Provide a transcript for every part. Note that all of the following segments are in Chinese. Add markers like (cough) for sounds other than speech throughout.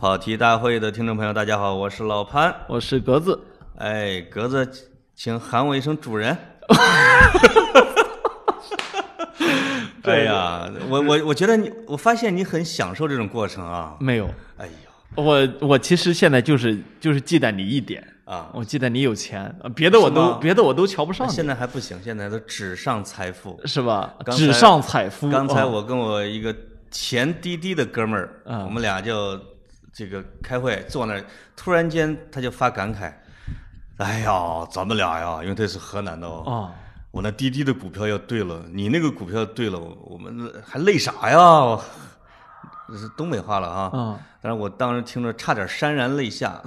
跑题大会的听众朋友，大家好，我是老潘。我是格子，哎，格子，请喊我一声主人。(laughs) 哎呀，我我我觉得你，我发现你很享受这种过程啊。没有，哎呀，我我其实现在就是就是忌惮你一点啊，我忌惮你有钱，呃别的我都别的我都瞧不上你，现在还不行，现在都纸上财富。是吧？纸上采夫。哦刚才我跟我一个前滴滴的哥们儿，嗯我们俩就这个开会坐那儿，突然间他就发感慨：“哎呀，咱们俩呀，因为他是河南的哦，哦，我那滴滴的股票要对了，你那个股票对了，我们还累啥呀？”这是东北话了啊，嗯但是我当时听着差点潸然泪下。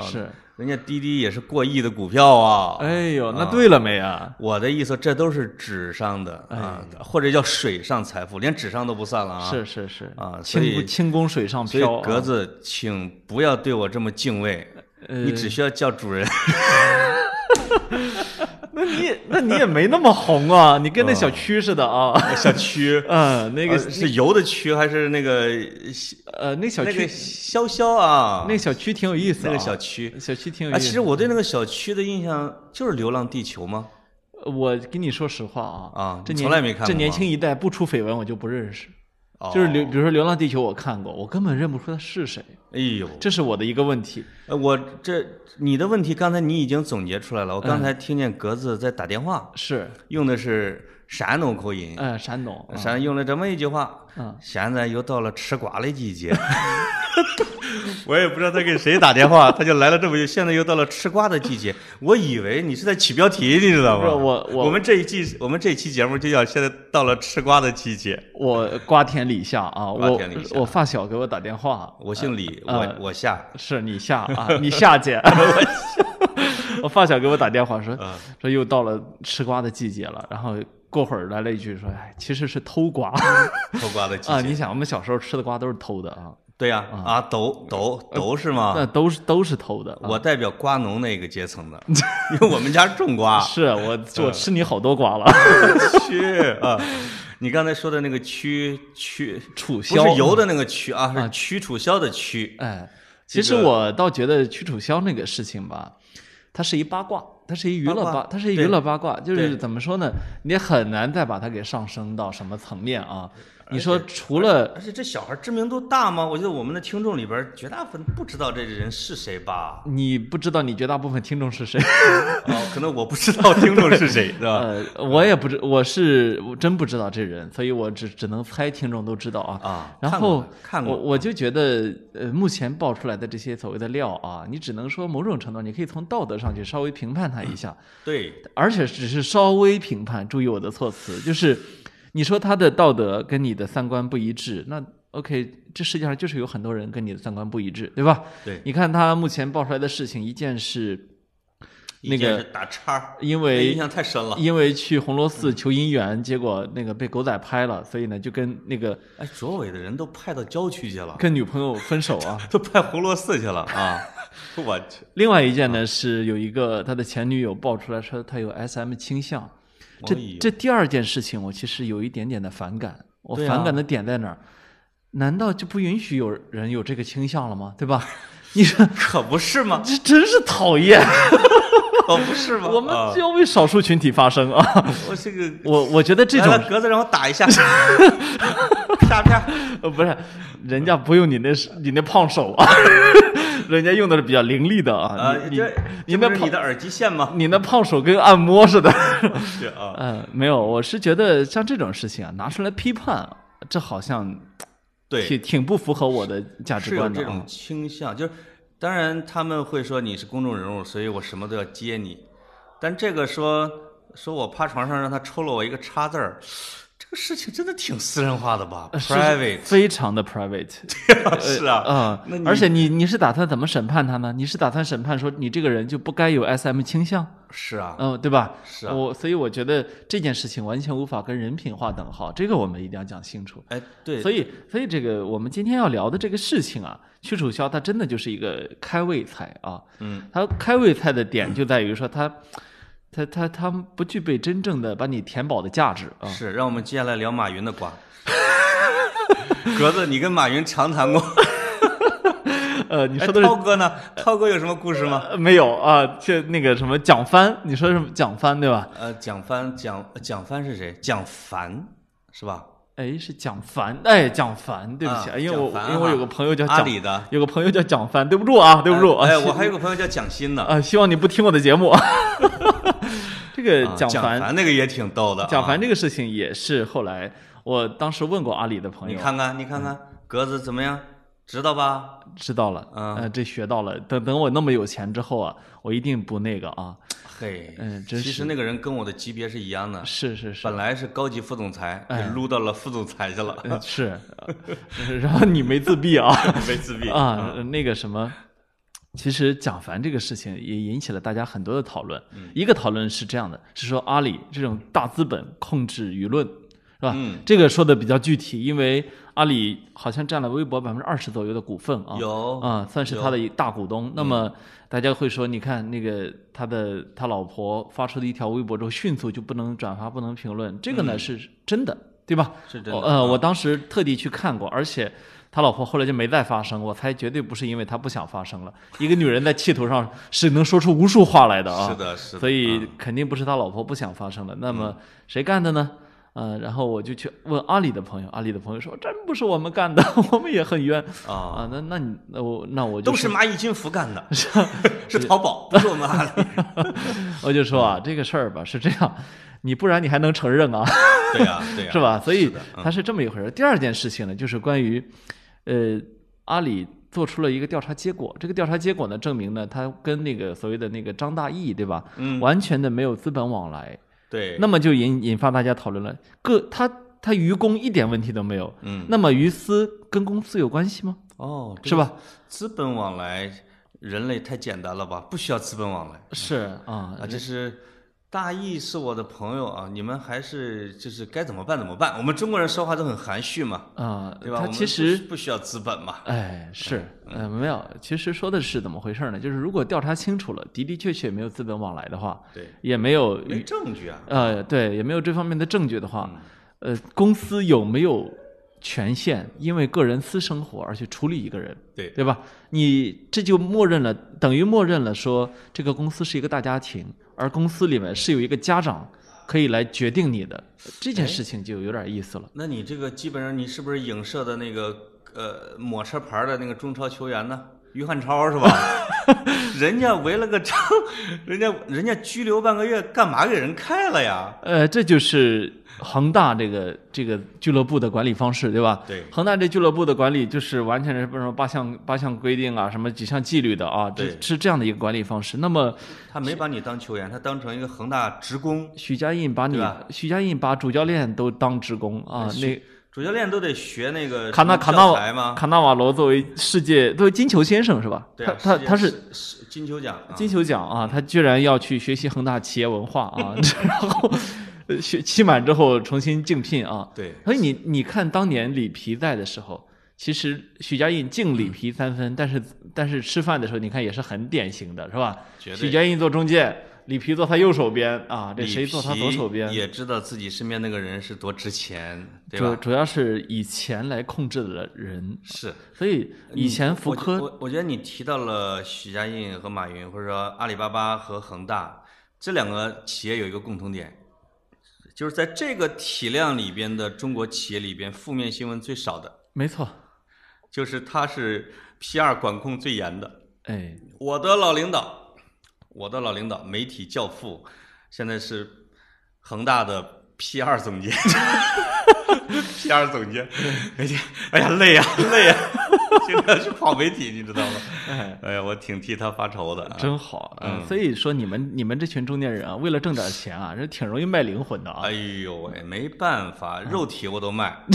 是。人家滴滴也是过亿的股票啊。哎呦，那对了没啊？我的意思，这都是纸上的啊，或者叫水上财富，连纸上都不算了啊。是是是啊所以轻轻功水上所漂啊。以格子，请不要对我这么敬畏，呃你只需要叫主人。(laughs) 那你也那你也没那么红啊，(laughs) 你跟那小区似的啊。小区，(laughs) 嗯，那那个是油的区还是那个呃，那小那个区潇潇啊？那小区挺有意思啊。那个小区小区挺有啊，意思。其实我对那个小区的印象就是《流浪地球》吗？我跟你说实话啊，啊这从来没看过这年轻一代不出绯闻我就不认识，哦就是流，比如说《流浪地球》我看过，我根本认不出他是谁，哎呦，这是我的一个问题。呃我这你的问题刚才你已经总结出来了，我刚才听见格子在打电话，是，用的是山东口音，嗯，山东，啊山用了这么一句话，嗯，现在又到了吃瓜的季节。(laughs) 我也不知道他给谁打电话，(laughs) 他就来了这么一句，现在又到了吃瓜的季节。我以为你是在起标题，你知道吗？不是我我我们这一季我们这一期节目就叫现在到了吃瓜的季节。我瓜田李下啊，瓜我我发小给我打电话，我姓李，呃我我下，是你下 (laughs) 啊，你下姐，我发小给我打电话说嗯。说又到了吃瓜的季节了，然后过会儿来了一句说，哎，其实是偷瓜。偷瓜的 (laughs) 啊，你想我们小时候吃的瓜都是偷的啊，对呀，啊，都都都是吗？那都是都是偷的。啊。我代表瓜农那个阶层的，(laughs) 因为我们家种瓜。是我我吃你好多瓜了，(laughs) 去啊，你刚才说的那个区区不楚萧是油的那个区啊，啊。是驱楚萧的驱。哎，其实我倒觉得屈楚萧那个事情吧，它是一八卦，它是一娱乐八八，它是一娱乐八卦，就是怎么说呢？你很难再把它给上升到什么层面啊？你说除了而且这小孩知名度大吗？我觉得我们的听众里边绝大部分不知道这人是谁吧？你不知道你绝大部分听众是谁，(laughs) 哦，可能我不知道听众是谁，是吧？呃，我也不知，我是我真不知道这人，所以我只只能猜听众都知道啊。啊，然后看过，我我就觉得，呃，目前爆出来的这些所谓的料啊，你只能说某种程度，你可以从道德上去稍微评判他一下，对，而且只是稍微评判。注意我的措辞，就是你说他的道德跟你的三观不一致，那 OK，这世界上就是有很多人跟你的三观不一致，对吧？对，你看他目前爆出来的事情，一件是那个是打叉儿，因为印象太深了。因为去红螺寺求姻缘，结果那个被狗仔拍了，所以呢就跟那个哎，卓伟的人都派到郊区去了，跟女朋友分手啊。(laughs) 都派红螺寺去了啊！(laughs) 我去，另外一件呢是有一个他的前女友爆出来说他有 SM 倾向，这这第二件事情我其实有一点点的反感。我反感的点在哪儿？难道就不允许有人有这个倾向了吗？对吧？你说 (laughs) 可不是吗？这真是讨厌！(laughs) 可不是吗？(laughs) 我们要为少数群体发声啊！我这个我我觉得这种格子让我打一下，啪啪。呃不是，人家不用你那是你那胖手啊，人家用的是比较凌厉的啊。啊，你这你那胖这不是你的耳机线吗？(laughs) 你那胖手跟按摩似的。(laughs) 是啊，嗯，(laughs) 没有，我是觉得像这种事情啊，拿出来批判，这好像对，挺挺不符合我的价值观的啊这种。倾向，就是当然他们会说你是公众人物，所以我什么都要接你，但这个说说我趴床上让他抽了我一个叉字儿，这个事情真的挺私人化的吧？private 非常的 private。(laughs) 是啊，啊、那你而且你你是打算怎么审判他呢？你是打算审判说你这个人就不该有 SM 倾向？是啊，嗯、对吧？是啊我所以我觉得这件事情完全无法跟人品划等号，这个我们一定要讲清楚。哎，对，所以，所以这个我们今天要聊的这个事情啊，屈楚萧他真的就是一个开胃菜啊。嗯，他开胃菜的点就在于说他，他他他不具备真正的把你填饱的价值啊。是，让我们接下来聊马云的瓜。格子，你跟马云长谈过？(laughs) 呃，你哎说的是涛哥呢？涛哥有什么故事吗？呃没有啊？就那个什么蒋帆，你说是蒋帆对吧？呃，蒋帆，蒋蒋帆是谁？蒋凡是吧？哎，是蒋凡，哎，蒋凡，对不起，啊因为我因为我有个朋友叫，阿里的。有个朋友叫蒋帆，对不住啊，对不住啊。哎，我 (laughs) 还有个朋友叫蒋欣呢。啊，希望你不听我的节目。(laughs) 这个啊蒋蒋凡，凡那个也挺逗的啊。蒋凡这个事情也是后来我当时问过阿里的朋友，你看看，你看看格子怎么样？知道吧？知道了，嗯呃，这学到了。等等我那么有钱之后啊，我一定不那个啊。嘿，嗯真是其实那个人跟我的级别是一样的，是是是本，来是高级副总裁，哎撸到了副总裁去了，呃是，呃 (laughs) 然后你没自闭啊没自闭啊，那个什么。其实蒋凡这个事情也引起了大家很多的讨论。嗯一个讨论是这样的，是说阿里这种大资本控制舆论，是吧？嗯这个说的比较具体，因为阿里好像占了微博百分之二十左右的股份啊。有啊、算是他的一大股东。那么大家会说，你看那个他的他老婆发出的一条微博之后，迅速就不能转发、不能评论，这个呢、是真的，对吧？是真的我呃，啊我当时特地去看过，而且。他老婆后来就没再发声，我猜绝对不是因为他不想发声了。一个女人在气头上是能说出无数话来的啊，是的，是的。所以啊肯定不是他老婆不想发生了。那么谁干的呢？呃，然后我就去问阿里的朋友，阿里的朋友说真不是我们干的，(laughs) 我们也很冤啊，啊。那那你那我那我就都是蚂蚁金服干的，是淘宝，不是我们阿里。(laughs) (laughs) 我就说啊，这个事儿吧是这样，你不然你还能承认啊，(laughs) 对呀，对呀，是吧？所以它是这么一回事。第二件事情呢，就是关于呃阿里做出了一个调查结果，这个调查结果呢证明呢，他跟那个所谓的那个张大奕对吧，嗯，完全的没有资本往来。对，那么就引引发大家讨论了，各他他于公一点问题都没有，嗯，那么于私跟公司有关系吗？哦，是吧？资本往来，人类太简单了吧？不需要资本往来是啊啊，这是。大义是我的朋友啊，你们还是就是该怎么办怎么办。我们中国人说话都很含蓄嘛，啊，对吧？他其实不不需要资本嘛，哎是呃没有，其实说的是怎么回事呢？就是如果调查清楚了，的的确确没有资本往来的话，对，也没有没证据啊。呃对，也没有这方面的证据的话，嗯呃，公司有没有权限因为个人私生活而去处理一个人？对，对吧？你这就默认了，等于默认了说这个公司是一个大家庭，而公司里面是有一个家长可以来决定你的这件事情，就有点意思了。那你这个基本上你是不是影射的那个呃抹车牌的那个中超球员呢？于汉超是吧？(laughs) 人家围了个章，(laughs) 人家人家拘留半个月，干嘛给人开了呀？呃，这就是恒大这个这个俱乐部的管理方式，对吧？对恒大这俱乐部的管理就是完全是不是什么八项八项规定啊，什么几项纪律的啊，这是这样的一个管理方式。那么他没把你当球员，他当成一个恒大职工，许家印把你，许家印把主教练都当职工啊，那主教练都得学那个卡纳卡纳？卡纳瓦罗作为世界作为金球先生是吧？对啊，他他他是金球奖啊，金球奖啊，他居然要去学习恒大企业文化啊，(laughs) 然后呃学期满之后重新竞聘啊。对，所以你你看当年里皮在的时候，其实许家印敬里皮三分，但是但是吃饭的时候你看也是很典型的是吧？许家印做中介，里皮坐他右手边啊，这谁坐他左手边？也知道自己身边那个人是多值钱，对吧？主主要是以钱来控制的人，是。所以以前福我科我我觉得你提到了许家印和马云，或者说阿里巴巴和恒大这两个企业有一个共同点，就是在这个体量里边的中国企业里边，负面新闻最少的，没错，就是它是 PR 管控最严的。哎，我的老领导，我的老领导，媒体教父，现在是恒大的 P 二总监，(laughs) P 二总监，哎呀，哎呀，累呀、累呀、(laughs) 在要去跑媒体，你知道吗？哎。哎呀，我挺替他发愁的啊。真好，嗯所以说你们你们这群中年人啊，为了挣点钱啊，这挺容易卖灵魂的啊哎，呦喂，没办法，肉体我都卖。(laughs)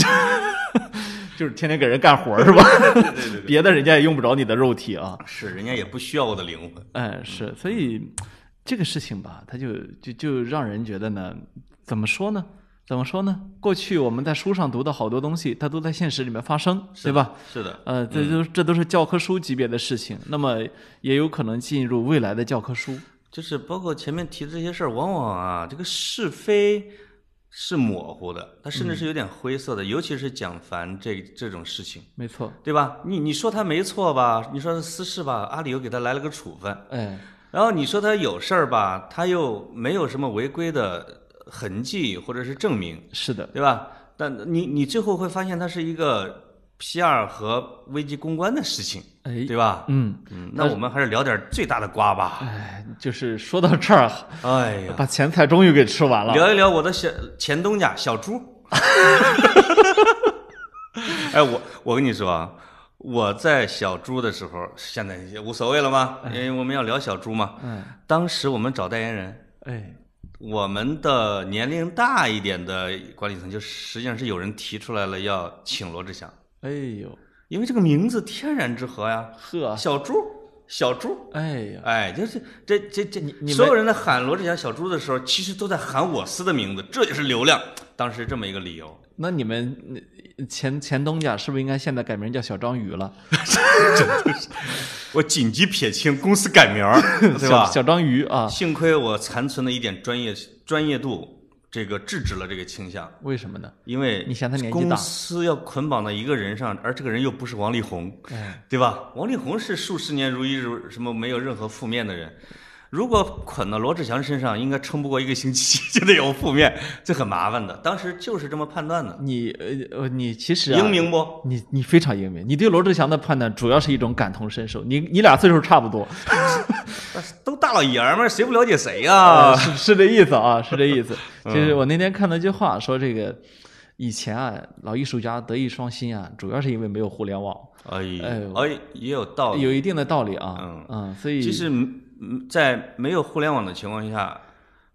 就是天天给人干活是吧？对对对对，(laughs) 别的人家也用不着你的肉体啊，是人家也不需要我的灵魂。哎，是，所以这个事情吧，他就就就让人觉得呢，怎么说呢？怎么说呢？过去我们在书上读的好多东西，它都在现实里面发生，对吧？是的，呃，这都这都是教科书级别的事情，那么也有可能进入未来的教科书。就是包括前面提的这些事儿，往往啊，这个是非是模糊的，它甚至是有点灰色的，尤其是蒋凡这这种事情，没错，对吧？你你说他没错吧？你说他私事吧，阿里又给他来了个处分，哎，然后你说他有事儿吧，他又没有什么违规的痕迹或者是证明，是的，对吧？但你你最后会发现它是一个 PR 和危机公关的事情，哎，对吧？嗯，嗯，那我们还是聊点最大的瓜吧。哎，就是说到这儿，哎呀，把前菜终于给吃完了。聊一聊我的小前东家小猪。(laughs) 哎，我我跟你说啊，我在小猪的时候，现在也无所谓了吗？因为我们要聊小猪嘛。嗯，当时我们找代言人，哎，我们的年龄大一点的管理层，就实际上是有人提出来了要请罗志祥，哎呦，因为这个名字天然之合呀，呵，小猪，小猪。哎呀，哎，就是这这这，你们所有人在喊罗志祥小猪的时候，其实都在喊我司的名字，这就是流量。(laughs) 当时这么一个理由，那你们呃前前东家是不是应该现在改名叫小章鱼了？(laughs) 我紧急撇清公司改名儿，(laughs) 对吧小？小章鱼啊？幸亏我残存的一点专业专业度，这个制止了这个倾向，为什么呢？因为你想他年纪大公司要捆绑到一个人上，而这个人又不是王力宏，哎，对吧？王力宏是数十年如一日，什么没有任何负面的人。如果捆到罗志祥身上，应该撑不过一个星期 (laughs) 就得有负面，这很麻烦的。当时就是这么判断的，你呃呃，你其实啊英明不？你你非常英明，你对罗志祥的判断主要是一种感同身受。你你俩岁数差不多，(laughs) 都大老爷们儿，谁不了解谁呀、啊，是是这意思啊，(laughs) 是这意思。嗯其实我那天看到一句话，说这个以前啊，老艺术家德艺双馨啊，主要是因为没有互联网，哎哎，也有道理。有一定的道理啊。嗯嗯，所以其实，嗯在没有互联网的情况下，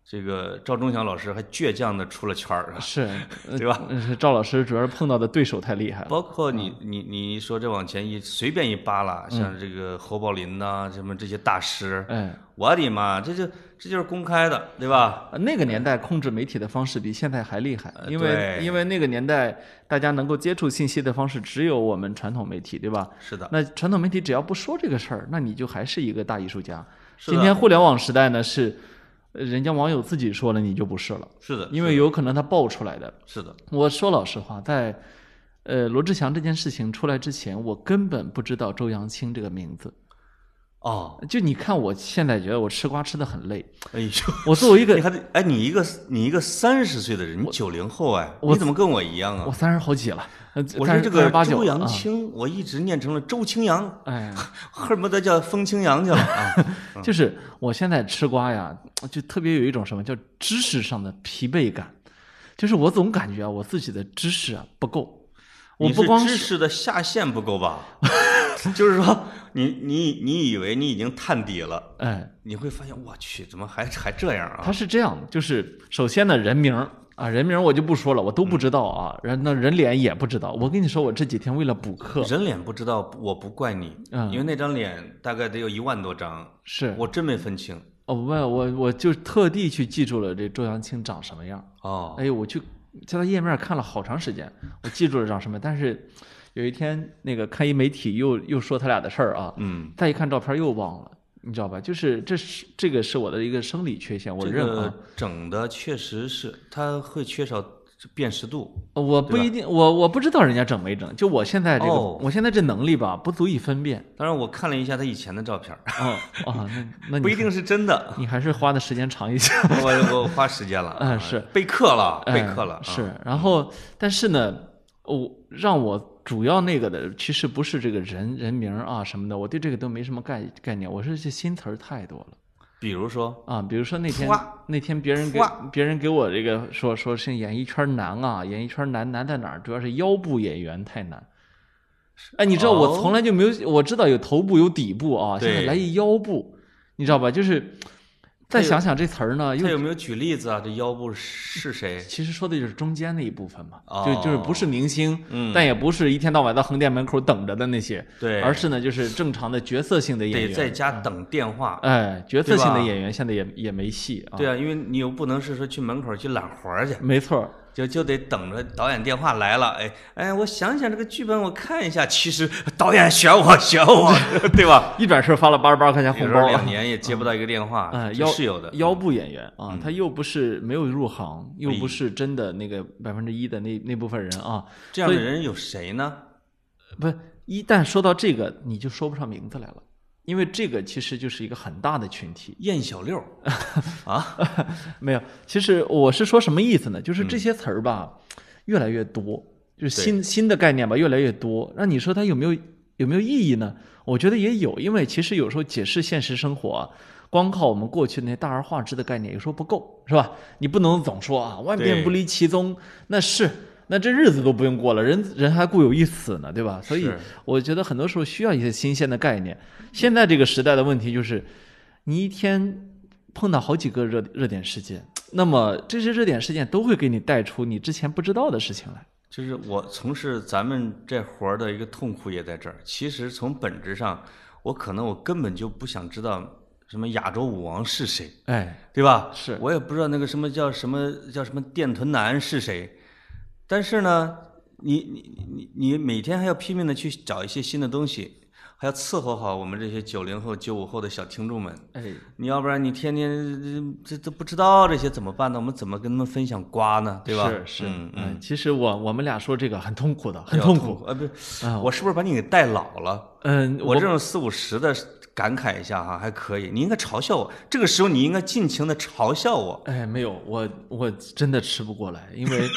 这个赵忠祥老师还倔强的出了圈儿，是 (laughs) 呃对吧？是赵老师主要是碰到的对手太厉害了。包括你你你说这往前一随便一扒拉，像这个侯宝林呐、什么这些大师，哎，我的妈，这就这就是公开的，对吧？呃那个年代控制媒体的方式比现在还厉害，因为呃因为那个年代大家能够接触信息的方式只有我们传统媒体，对吧？是的，那传统媒体只要不说这个事儿，那你就还是一个大艺术家。今天互联网时代呢，是呃人家网友自己说了，你就不是了，是的，因为有可能他爆出来的。是的，我说老实话，在呃罗志祥这件事情出来之前，我根本不知道周扬青这个名字。哦，就你看，我现在觉得我吃瓜吃的很累。哎呦，我作为一个 (laughs) 你还得哎，你一个你一个三十岁的人，你九零后哎，我你怎么跟我一样啊我？三十好几了，呃我是这个周。扬青，我一直念成了周青阳，哎，恨不得叫风清扬去了啊！(laughs) 就是我现在吃瓜呀，就特别有一种什么叫知识上的疲惫感，就是我总感觉啊，我自己的知识啊不够。我你是不光是知识的下限不够吧？(laughs) 就是说，你你你以为你已经探底了，哎，你会发现，我去，怎么还还这样啊他啊？是这样的，就是首先呢，人名啊，人名我就不说了，我都不知道啊，人那人脸也不知道。我跟你说，我这几天为了补课，人脸不知道，我不怪你，嗯因为那张脸大概得有一万多张，是我真没分清。哦，不，我我就特地去记住了这周扬青长什么样。哦，哎呦，我去在他页面看了好长时间，我记住了长什么，但是有一天那个看一媒体又又说他俩的事儿啊，嗯，再一看照片又忘了，你知道吧？就是这是这个是我的一个生理缺陷，我这认啊。个整的确实是，他会缺少辨识度。我不一定，我我不知道人家整没整，就我现在这个，哦我现在这能力吧，不足以分辨。当然，我看了一下他以前的照片儿，哦哦，那那不一定是真的。你还是花的时间长一些。(laughs) 我我花时间了，(laughs) 嗯是备课了，备哎课了。啊是，然后但是呢，我让我主要那个的，其实不是这个人人名啊什么的，我对这个都没什么概概念。我是这新词儿太多了比如说，啊，比如说那天那天别人给别人给我这个说说是演艺圈难啊，演艺圈难难在哪儿？主要是腰部演员太难。哎，你知道我哦从来就没有，我知道有头部有底部啊，现在来一腰部，你知道吧？就是再想想这词儿呢，又他有没有举例子啊？这腰部是谁？其实说的就是中间那一部分嘛，哦就就是不是明星，嗯但也不是一天到晚在横店门口等着的那些，对，而是呢就是正常的角色性的演员，得在家等电话。哎，角色性的演员现在也也没戏啊，对啊，因为你又不能是说去门口去揽活儿去，没错儿，就就得等着导演电话来了，哎哎，我想想这个剧本，我看一下，其实导演选我 (laughs) 选我，(laughs) 对吧？一转身发了八十八块钱红包两年也接不到一个电话，哎，这腰是有的。腰部演员啊嗯，他又不是没有入行，又哎不是真的那个百分之一的那那部分人啊，这样的人有谁呢？不，一旦说到这个，你就说不上名字来了，因为这个其实就是一个很大的群体。燕小六 (laughs) 啊，没有，其实我是说什么意思呢？就是嗯这些词儿吧，越来越多，就是新新的概念吧，越来越多。那你说它有没有有没有意义呢？我觉得也有，因为其实有时候解释现实生活啊，光靠我们过去那些大而化之的概念，有时候不够，是吧？你不能总说啊，万变不离其宗，那是。那这日子都不用过了，人人还固有一死呢，对吧？所以我觉得很多时候需要一些新鲜的概念。现在这个时代的问题就是，你一天碰到好几个热热点事件，那么这些热点事件都会给你带出你之前不知道的事情来。就是我从事咱们这活儿的一个痛苦也在这儿。其实从本质上，我可能我根本就不想知道什么亚洲舞王是谁，哎，对吧？是我也不知道那个什么叫什么叫什么电臀男是谁，但是呢，你你你你每天还要拼命的去找一些新的东西，还要伺候好我们这些九零后、九五后的小听众们。哎，你要不然你天天呃这都不知道这些怎么办呢？我们怎么跟他们分享瓜呢？对吧？是是，嗯嗯，其实我我们俩说这个很痛苦的，很痛苦。苦啊！不我是不是把你给带老了？嗯，我这种四五十的感慨一下哈，还可以。你应该嘲笑我，这个时候你应该尽情的嘲笑我。哎，没有，我我真的吃不过来，因为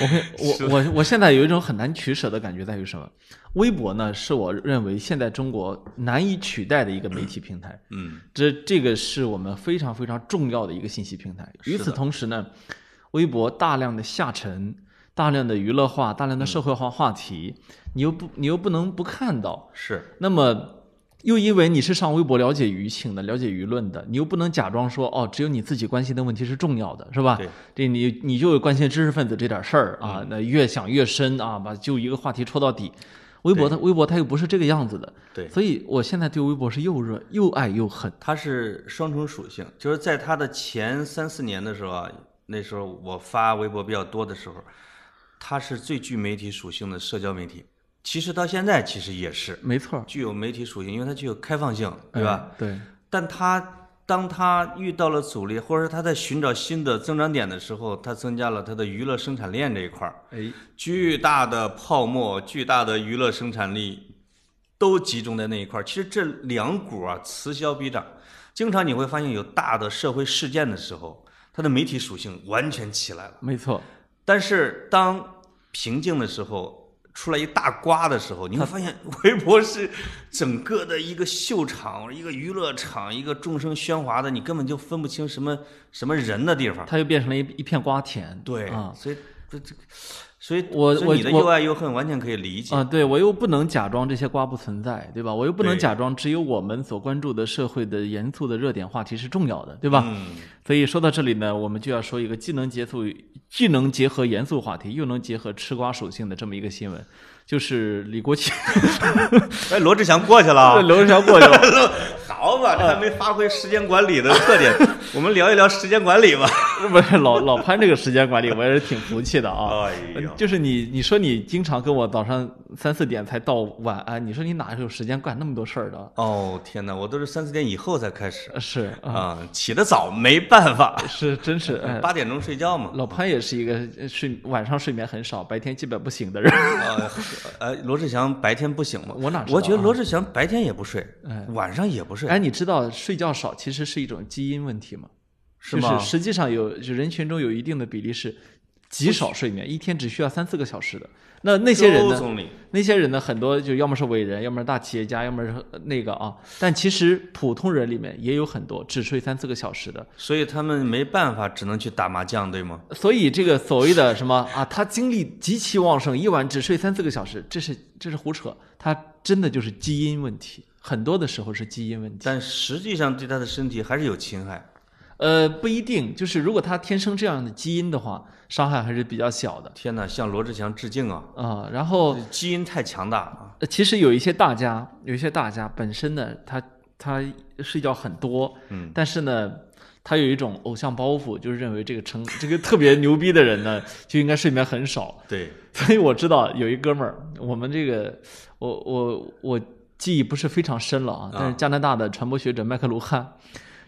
我会 (laughs) 我我我现在有一种很难取舍的感觉，在于什么？微博呢，是我认为现在中国难以取代的一个媒体平台。嗯，这这个是我们非常非常重要的一个信息平台。与此同时呢，微博大量的下沉、大量的娱乐化、大量的社会化话题，你又不你又不能不看到。是那么又因为你是上微博了解舆情的、了解舆论的，你又不能假装说哦，只有你自己关心的问题是重要的，是吧？对，这你你就关心知识分子这点事儿啊，那越想越深啊，把就一个话题戳到底。微博它微博它又不是这个样子的，对，所以我现在对微博是又热又爱又恨。它是双重属性，就是在它的前三四年的时候啊，那时候我发微博比较多的时候，它是最具媒体属性的社交媒体。其实到现在其实也是没错，具有媒体属性，因为它具有开放性，对吧？哎？对，但它当它遇到了阻力，或者是它在寻找新的增长点的时候，它增加了它的娱乐生产链这一块儿，哎，巨大的泡沫、巨大的娱乐生产力都集中在那一块儿。其实这两股啊，此消彼长。经常你会发现，有大的社会事件的时候，它的媒体属性完全起来了。没错，但是当平静的时候，出来一大瓜的时候，你会发现 (laughs) 微博是整个的一个秀场、一个娱乐场、一个众生喧哗的，你根本就分不清什么什么人的地方。它又变成了一一片瓜田。对，啊所以这这个，所以我所以你的我又爱又恨完全可以理解。啊，对我又不能假装这些瓜不存在，对吧？我又不能假装只有我们所关注的社会的严肃的热点话题是重要的，对吧？嗯，所以说到这里呢，我们就要说一个既能结束、既能结合严肃话题，又能结合吃瓜属性的这么一个新闻，就是李国庆 (laughs) 哎，罗志祥过去了啊。(laughs) 刘志祥过去了，(laughs) 好吧，这还没发挥时间管理的特点，(laughs) 我们聊一聊时间管理吧。(laughs) 不是老老潘这个时间管理，我也是挺服气的啊。(laughs) 哎呦，就是你，你说你经常跟我早上三四点才到晚安，你说你哪有时间干那么多事儿的？哦天哪，我都是三四点以后才开始呃是啊，啊，起得早没办法，(laughs) 是真是哎，八点钟睡觉嘛。老潘也是一个呃睡晚上睡眠很少，白天基本不醒的人。呃，呃，罗志祥白天不醒吗？我哪知道我觉得啊罗志祥白天也不睡哎，晚上也不睡，哎，你知道睡觉少其实是一种基因问题吗？是吗就是？实际上有，就人群中有一定的比例是极少睡眠，一天只需要三四个小时的。那那些人呢？那些人呢，很多就要么是伟人，要么是大企业家，要么是那个啊。但其实普通人里面也有很多只睡三四个小时的。所以他们没办法，只能去打麻将，对吗？所以这个所谓的什么啊，他精力极其旺盛，一晚只睡三四个小时，这是这是胡扯。他真的就是基因问题，很多的时候是基因问题。但实际上对他的身体还是有侵害。呃，不一定，就是如果他天生这样的基因的话，伤害还是比较小的天哪，向罗志祥致敬啊！啊、然后基因太强大啊！呃其实有一些大家，有一些大家本身呢，他他睡觉很多，嗯，但是呢，他有一种偶像包袱，就是认为这个成这个特别牛逼的人呢，就应该睡眠很少。对，(laughs) 所以我知道有一哥们儿，我们这个我我我记忆不是非常深了啊，但是加拿大的传播学者麦克卢汉，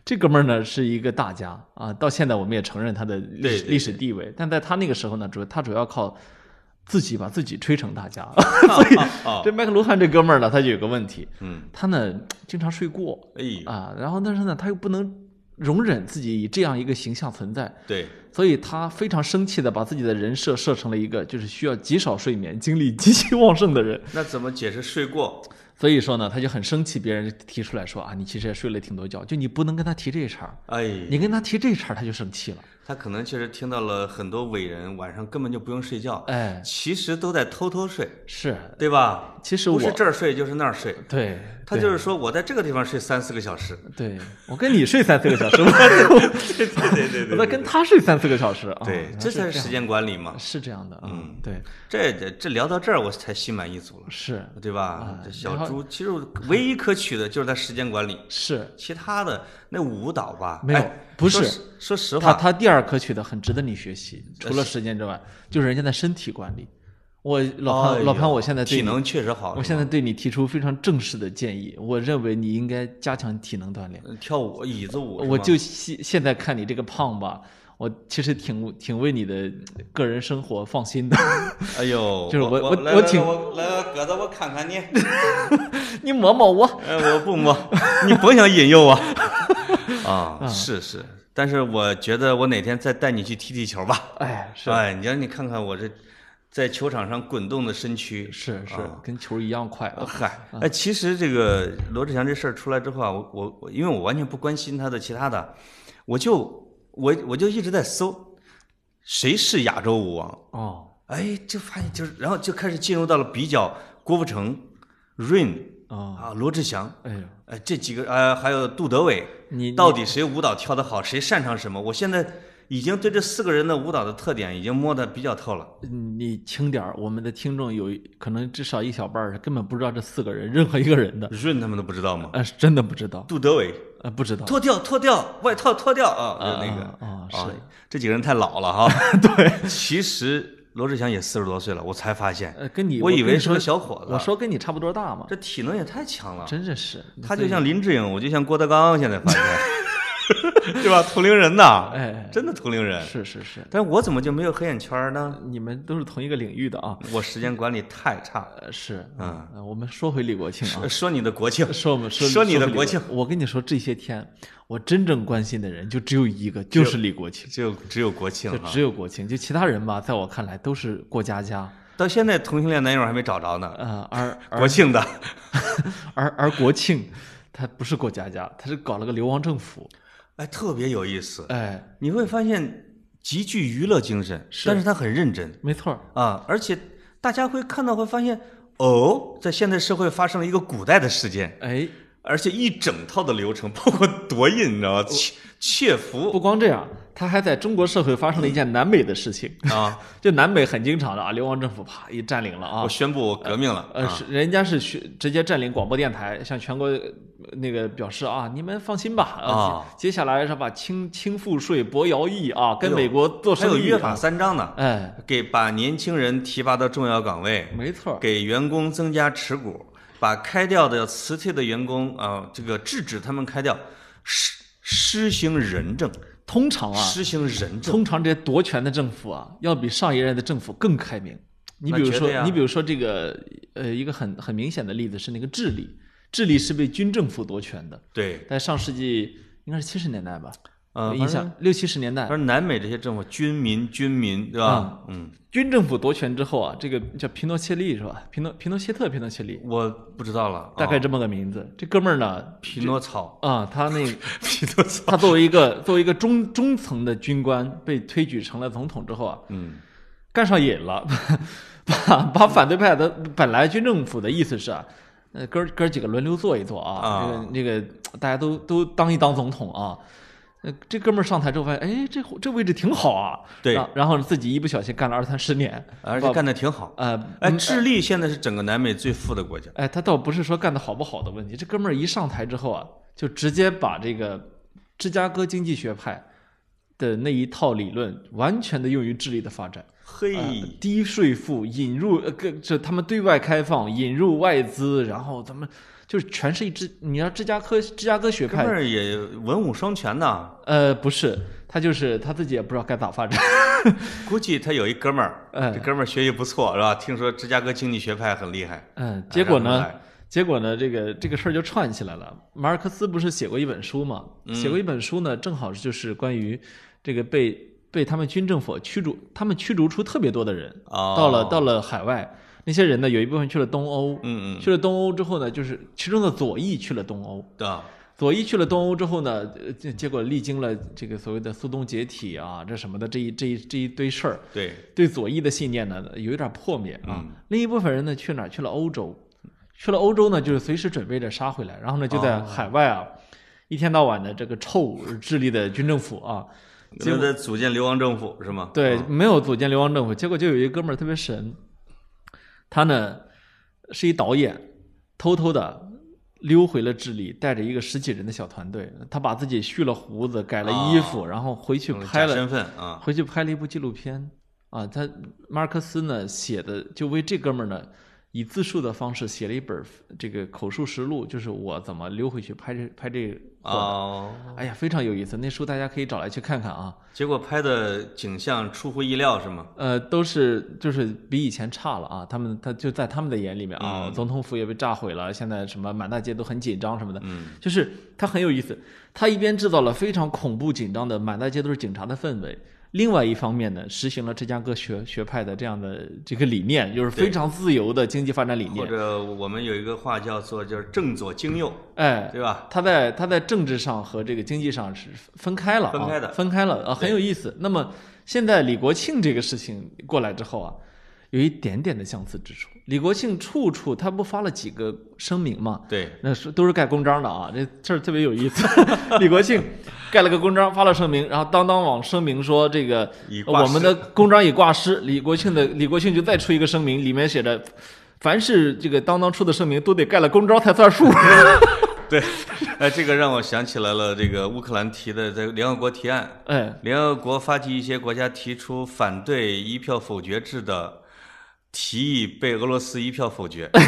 这哥们儿呢是一个大家啊，到现在我们也承认他的历史历史地位，但在他那个时候呢，主他主要靠自己把自己吹成大家，(laughs) 所以哦，这麦克卢汉这哥们儿呢，他就有个问题，嗯，他呢经常睡过哎，啊，然后但是呢他又不能容忍自己以这样一个形象存在，对，所以他非常生气的把自己的人设设成了一个就是需要极少睡眠、精力极其旺盛的人。那怎么解释睡过？所以说呢，他就很生气，别人提出来说啊，你其实也睡了挺多觉，就你不能跟他提这茬儿，哎，你跟他提这茬儿，他就生气了。他可能确实听到了很多伟人晚上根本就不用睡觉，哎，其实都在偷偷睡，是，对吧？其实我不是这儿睡就是那儿睡，对，他就是说我在这个地方睡三四个小时，对我跟你睡三四个小时，我 (laughs) 对对对对我在跟他睡三四个小时啊，对，这才是时间管理嘛。是这样的，嗯，对，这这这聊到这儿，我才心满意足了，是。对吧？这小猪其实唯一可取的就是他时间管理，是，其他的那舞蹈吧，没有哎不是说实话他，他第二可取的很值得你学习，除了时间之外，就是人家的身体管理。我老潘，老潘，我现在对你体能确实好，我现在对你提出非常正式的建议，我认为你应该加强体能锻炼。呃跳舞椅子舞，我就现现在看你这个胖吧，我其实挺挺为你的个人生活放心的。(laughs) 哎呦，(laughs) 就是我我我我挺来来来我来鸽子，我看看你，(laughs) 你摸摸我，哎，我不摸，你甭想引诱我。啊，是是，但是我觉得我哪天再带你去踢踢球吧，哎，是。哎，你让你看看我这在球场上滚动的身躯，是是啊，跟球一样快啊。嗨，哎，其实这个罗志祥这事儿出来之后啊，我我我，因为我完全不关心他的其他的，我就我我就一直在搜谁是亚洲舞王，哦，哎，就发现就是，然后就开始进入到了比较郭富城、Rain 哦，啊、罗志祥，哎呀，哎，这几个呃，还有杜德伟，你到底谁舞蹈跳得好，谁擅长什么？我现在已经对这四个人的舞蹈的特点已经摸得比较透了。你轻点儿，我们的听众有可能至少一小半儿根本不知道这四个人任何一个人的，Rain 他们都不知道吗？呃，是真的不知道，杜德伟，呃，不知道。脱掉脱掉外套脱掉啊，就那个啊啊是，这几个人太老了哈。(laughs) 对，其实罗志祥也四十多岁了，我才发现，呃，跟你我以为是个小伙子。我说跟你差不多大嘛，这体能也太强了，真的是，他就像林志颖，我就像郭德纲，现在发现，(laughs) (laughs) 对吧？同龄人呐，哎，真的同龄人。是是是，但是我怎么就没有黑眼圈呢？你们都是同一个领域的啊。我时间管理太差。(laughs) 呃，是，嗯呃，我们说回李国庆啊，说你的国庆，(laughs) 说我们说说你的国庆我跟你说，这些天我真正关心的人就只有一个，就是李国庆，只有只有国庆就。只有国庆，就其他人吧，在我看来都是过家家。到现在同性恋男友还没找着呢。呃，而而国庆的，而而国庆，他不是过家家，他是搞了个流亡政府。哎，特别有意思。哎，你会发现极具娱乐精神，但是他很认真没错，啊，而且大家会看到会发现，哦，在现代社会发生了一个古代的事件，哎，而且一整套的流程，包括夺印，你知道吗？窃窃服不光这样，他还在中国社会发生了一件南美的事情。啊！(laughs) 就南北很经常的啊，流亡政府啪一占领了啊我，宣布我革命了呃，啊！是人家是去直接占领广播电台，向全国呃那个表示啊，你们放心吧啊接接下来是吧，轻轻赋税，博徭役啊，跟美国做还有生意约法啊，三章呢，哎，给把年轻人提拔到重要岗位，没错儿，给员工增加持股，把开掉的辞退的员工啊，这个制止他们开掉，施施行仁政，通常啊，施行仁政。通常这些夺权的政府啊，要比上一任的政府更开明。你比如说你比如说这个呃，一个很很明显的例子是那个智利，智利是被军政府夺权的，对，在上世纪应该是七十年代吧，呃，我印象六七十年代反，正南美这些政府，军民军民，对吧？嗯，军政府夺权之后啊，这个叫皮诺切利是吧？皮诺皮诺切特皮诺切利，我不知道了，啊大概这么个名字。这哥们儿呢，皮诺曹，啊，他那 (laughs) 皮诺曹，他作为一个作为一个中中层的军官被推举成了总统之后啊，嗯，干上瘾了，把把反对派的本来军政府的意思是啊，呃哥儿哥儿几个轮流坐一坐啊，啊这个那个大家都都当一当总统啊。呃，这哥们儿上台之后发现，哎，这这位置挺好啊。对然后自己一不小心干了二三十年，而且干的挺好。呃，哎，智利现在是整个南美最富的国家。哎，他倒不是说干的好不好的问题，这哥们儿一上台之后啊，就直接把这个芝加哥经济学派的那一套理论，完全的用于智力的发展。嘿，呃低税负，引入呃，个这他们对外开放，引入外资，然后咱们就是全是一支。你要芝加哥芝加哥学派，儿也文武双全呐。呃，不是，他就是他自己也不知道该咋发展。(laughs) 估计他有一哥们儿，(laughs) 哎这哥们儿学习不错是吧？听说芝加哥经济学派很厉害，嗯，结果呢？结果呢？这个这个事儿就串起来了。马尔克斯不是写过一本书嘛？嗯写过一本书呢，正好就是关于这个被被他们军政府驱逐，他们驱逐出特别多的人，哦，到了到了海外，那些人呢，有一部分去了东欧，嗯嗯，去了东欧之后呢，就是其中的左翼去了东欧，对，左翼去了东欧之后呢，呃结结果历经了这个所谓的苏东解体啊，这什么的这一这一这一堆事儿，对，对左翼的信念呢有一点破灭啊。嗯。另一部分人呢去哪儿？去了欧洲，去了欧洲呢，就是随时准备着杀回来，然后呢就在哦。海外啊，一天到晚的这个臭智利的军政府啊，结果就在组建流亡政府是吗？对，嗯没有组建流亡政府，结果就有一哥们儿特别神，他呢是一导演，偷偷的溜回了智利，带着一个十几人的小团队，他把自己蓄了胡子，改了衣服，然后回去拍了身份啊，回去拍了一部纪录片。啊，他马尔克思呢写的就为这哥们儿呢以自述的方式写了一本这个口述实录，就是我怎么溜回去拍这拍这个货的。哦，哎呀，非常有意思，那书大家可以找来去看看啊。结果拍的景象出乎意料是吗？呃，都是就是比以前差了啊。他们他就在他们的眼里面啊，嗯总统府也被炸毁了，现在什么满大街都很紧张什么的，嗯，就是他很有意思。他一边制造了非常恐怖紧张的满大街都是警察的氛围，另外一方面呢，实行了芝加哥学学派的这样的这个理念，就是非常自由的经济发展理念或念。者我们有一个话叫做就是正左经右，哎，对吧？他在他在政治上和这个经济上是分开了、啊，分开的分开了啊，很有意思。那么现在李国庆这个事情过来之后啊，有一点点的相似之处。李国庆处处他不发了几个声明嘛？对，那是都是盖公章的啊，这事儿特别有意思。(laughs) 李国庆盖了个公章，发了声明，然后当当网声明说这个我们的公章已挂失。李国庆的李国庆就再出一个声明，里面写着，凡是这个当当出的声明都得盖了公章才算数。(laughs) 对，哎，这个让我想起来了，这个乌克兰提的在联合国提案，哎，联合国发起一些国家提出反对一票否决制的提议，被俄罗斯一票否决。(laughs)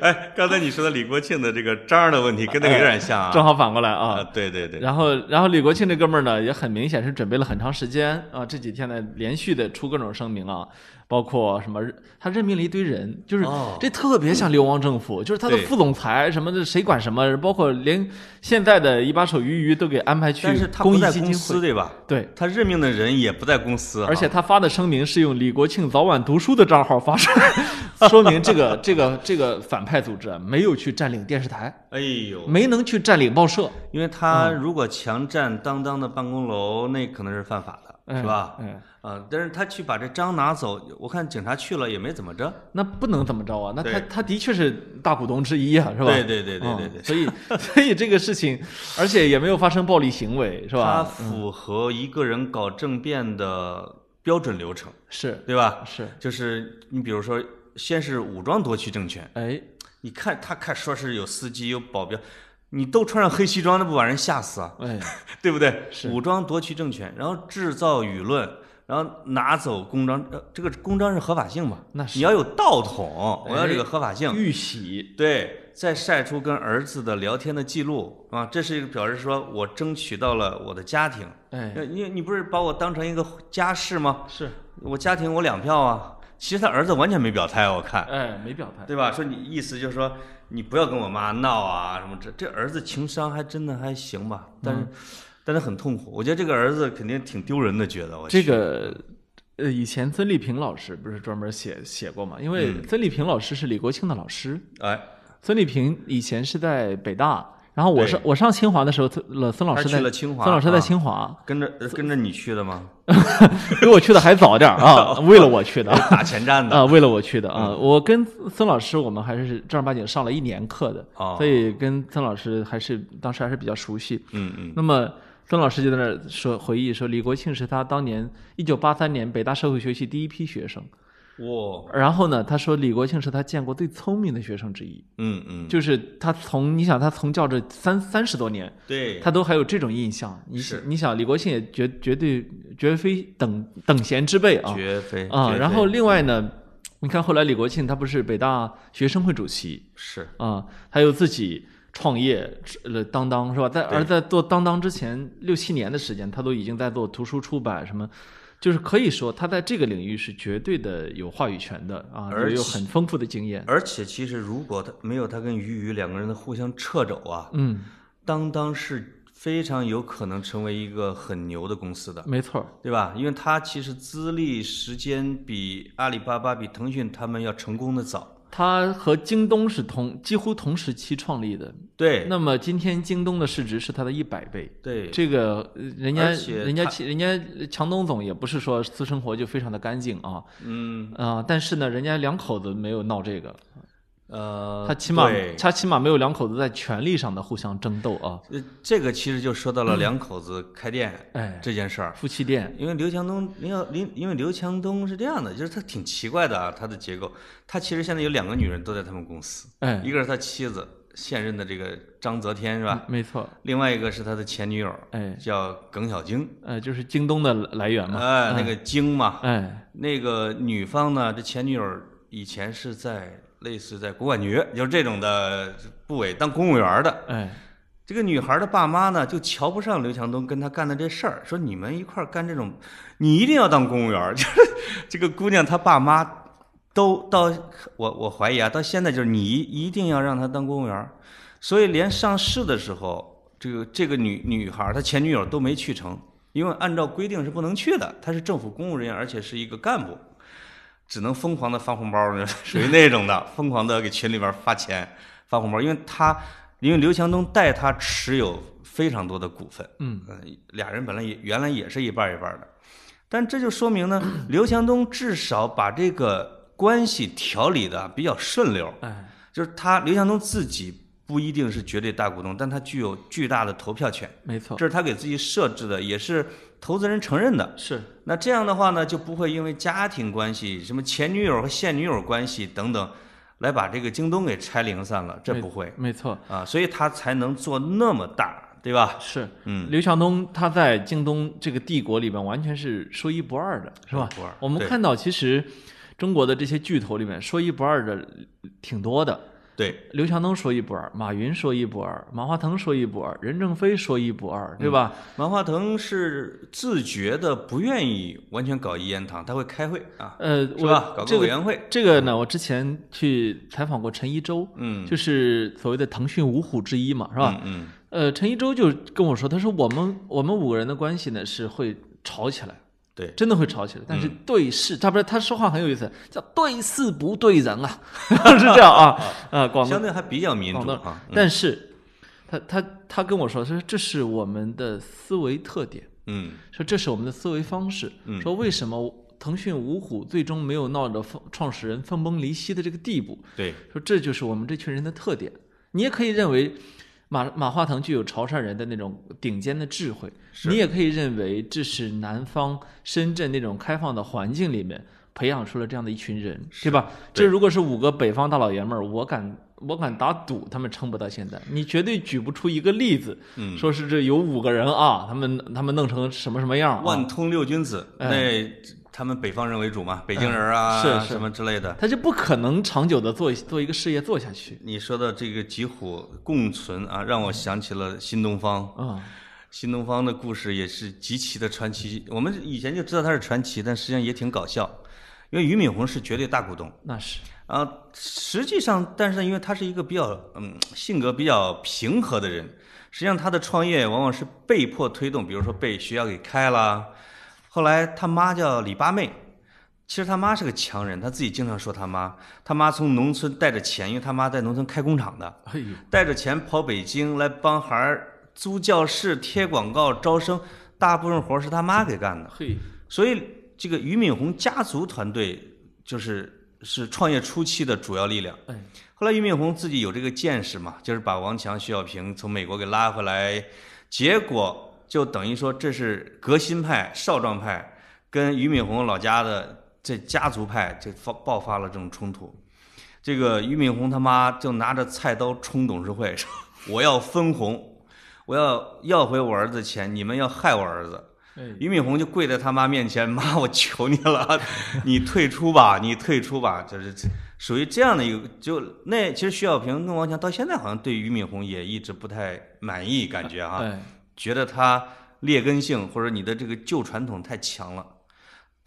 哎，刚才你说的李国庆的这个章儿的问题，跟那个有点像啊。正好反过来啊啊，。对对对，然后，然后李国庆这哥们儿呢，也很明显是准备了很长时间啊，这几天呢连续的出各种声明啊，包括什么，他任命了一堆人，就是哦这特别像流亡政府，就是他的副总裁什么的，谁管什么，包括连现在的一把手俞渝都给安排去公益基金会，司对吧？对。他任命的人也不在公司啊，而且他发的声明是用李国庆早晚读书的账号发出来，(laughs) 说明这个这个这个反派组织啊没有去占领电视台，哎呦，没能去占领报社，因为他如果强占当当的办公楼，那可能是犯法的，哎是吧？哎，啊，但是他去把这章拿走，我看警察去了也没怎么着。那不能怎么着啊？那他他的确是大股东之一啊，是吧？对对对对对对嗯所以所以这个事情，而且也没有发生暴力行为，是吧？他？符合一个人搞政变的标准流程，是对吧？是，就是你比如说，先是武装夺取政权，哎，你看他看说是有司机有保镖，你都穿上黑西装，那不把人吓死啊？哎，(laughs) 对不对？是武装夺取政权，然后制造舆论，然后拿走公章，呃，这个公章是合法性嘛？那是你要有道统，我要这个合法性。玉玺，对，再晒出跟儿子的聊天的记录啊，这是一个表示说我争取到了我的家庭。哎，呃你你不是把我当成一个家事吗？是，我家庭我两票啊。其实他儿子完全没表态，我看，哎，没表态，对吧？说你意思就是说你不要跟我妈闹啊什么这这儿子情商还真的还行吧，但是、但是很痛苦。我觉得这个儿子肯定挺丢人的，觉得我这个。呃，以前曾丽萍老师不是专门写写过嘛？因为嗯曾丽萍老师是李国庆的老师，哎，曾丽萍以前是在北大，然后我对上我上清华的时候，曾了曾老师在去了清华曾老师在啊清华，跟着呃跟着你去的吗？(laughs) 比我去的还早点儿 (laughs) (laughs) 啊，为了我去的打前站的啊，为了我去的啊。嗯我跟曾老师我们还是正儿八经上了一年课的，哦所以跟曾老师还是当时还是比较熟悉。嗯嗯那么曾老师就在那儿说回忆说，李国庆是他当年一九八三年北大社会学系第一批学生，哇，然后呢，他说李国庆是他见过最聪明的学生之一，嗯嗯，就是他从你想他从教这三三十多年，对，他都还有这种印象。你是你想李国庆也绝绝对绝非等等闲之辈啊绝非啊！然后另外呢，你看后来李国庆他不是北大学生会主席是啊，他又自己创业呃当当是吧？在而在做当当之前六七年的时间，他都已经在做图书出版什么。就是可以说，他在这个领域是绝对的有话语权的啊，有有而且很丰富的经验。而且其实如果他没有他跟俞渝两个人的互相掣肘啊，嗯，当当是非常有可能成为一个很牛的公司的，没错儿，对吧？因为他其实资历时间比阿里巴巴、比腾讯他们要成功的早。他和京东是同几乎同时期创立的。对。那么今天京东的市值是它的一百倍。对，这个呃人家人家人家强东总也不是说私生活就非常的干净啊。嗯。啊、但是呢，人家两口子没有闹这个，呃，他起码他起码没有两口子在权力上的互相争斗啊。呃这个其实就说到了两口子开店哎，这件事儿。夫妻店，因为刘强东，林要林，因为刘强东是这样的，就是他挺奇怪的啊，他的结构，他其实现在有两个女人都在他们公司，哎，一个是他妻子，现任的这个张泽天是吧？没错，另外一个是他的前女友，哎，叫耿小晶，呃，就是京东的来源嘛。哎，那个晶嘛，哎，那个女方呢，这前女友以前是在类似在国管局，就是这种的部委当公务员的。哎，这个女孩的爸妈呢，就瞧不上刘强东跟他干的这事儿，说你们一块儿干这种，你一定要当公务员。(laughs) 就是这个姑娘她爸妈都到我我怀疑啊，到现在就是你一定要让她当公务员，所以连上市的时候，这个这个女女孩她前女友都没去成，因为按照规定是不能去的，她是政府公务人员，而且是一个干部。只能疯狂的发红包，(laughs) 属于那种的，疯狂的给群里边发钱、发红包，因为他因为刘强东带他持有非常多的股份，嗯，呃，俩人本来也原来也是一半儿一半儿的，但这就说明呢，刘强东至少把这个关系调理的比较顺溜，哎，就是他刘强东自己不一定是绝对大股东，但他具有巨大的投票权，没错，这是他给自己设置的，也是投资人承认的。是那这样的话呢，就不会因为家庭关系、什么前女友和现女友关系等等，来把这个京东给拆零散了，这不会没错，啊，所以他才能做那么大，对吧？是。嗯，刘强东他在京东这个帝国里边完全是说一不二的，是吧？不二我们看到其实中国的这些巨头里面说一不二的挺多的。对，刘强东说一不二，马云说一不二，马化腾说一不二，任正非说一不二，对吧？马化腾是自觉的不愿意完全搞一言堂，他会开会啊，呃，是吧？搞个个委员会，这个呢，我之前去采访过陈一舟，嗯，就是所谓的腾讯五虎之一嘛，是吧？嗯？呃，陈一舟就跟我说，他说我们我们五个人的关系呢是会吵起来。对，真的会吵起来，但是嗯。对事，他不是他说话很有意思，叫对事不对人啊，(laughs) 是这样啊，啊，嗯，广东，相对还比较民主啊，嗯。但是他他他跟我说，他说这是我们的思维特点，嗯。说这是我们的思维方式，嗯。说为什么腾讯五虎最终没有闹到分创始人分崩离析的这个地步，对，说这就是我们这群人的特点。你也可以认为马马化腾具有潮汕人的那种顶尖的智慧，你也可以认为这是南方深圳那种开放的环境里面培养出了这样的一群人，对吧？这如果是五个北方大老爷们儿，我敢我敢打赌，他们撑不到现在。你绝对举不出一个例子，嗯，说是这有五个人啊，他们他们弄成什么什么样、啊，万通六君子，哎。那他们北方人为主嘛，北京人啊，是是什么之类的。他就不可能长久的做做一个事业做下去你说的这个几虎共存啊，让我想起了新东方。啊、新东方的故事也是极其的传奇。我们以前就知道它是传奇，但实际上也挺搞笑。因为俞敏洪是绝对大股东那是啊，实际上，但是呢，因为他是一个比较嗯性格比较平和的人，实际上他的创业往往是被迫推动，比如说被学校给开了。后来他妈叫李八妹，其实他妈是个强人，他自己经常说他妈，他妈从农村带着钱，因为他妈在农村开工厂的，带着钱跑北京来帮孩儿租教室、贴广告、招生，大部分活儿是他妈给干的。嘿，所以这个俞敏洪家族团队就是是创业初期的主要力量。哎，后来俞敏洪自己有这个见识嘛，就是把王强、徐小平从美国给拉回来，结果就等于说这是革新派、少壮派跟俞敏洪老家的这家族派就发爆发了这种冲突。这个俞敏洪他妈就拿着菜刀冲董事会，说 (laughs) 我要分红，我要要回我儿子钱，你们要害我儿子。哎俞敏洪就跪在他妈面前，妈，我求你了，(laughs) 你退出吧，你退出吧，就是属于这样的一个。就那其实徐小平跟王强到现在好像对俞敏洪也一直不太满意，感觉啊，哎，觉得它劣根性或者你的这个旧传统太强了。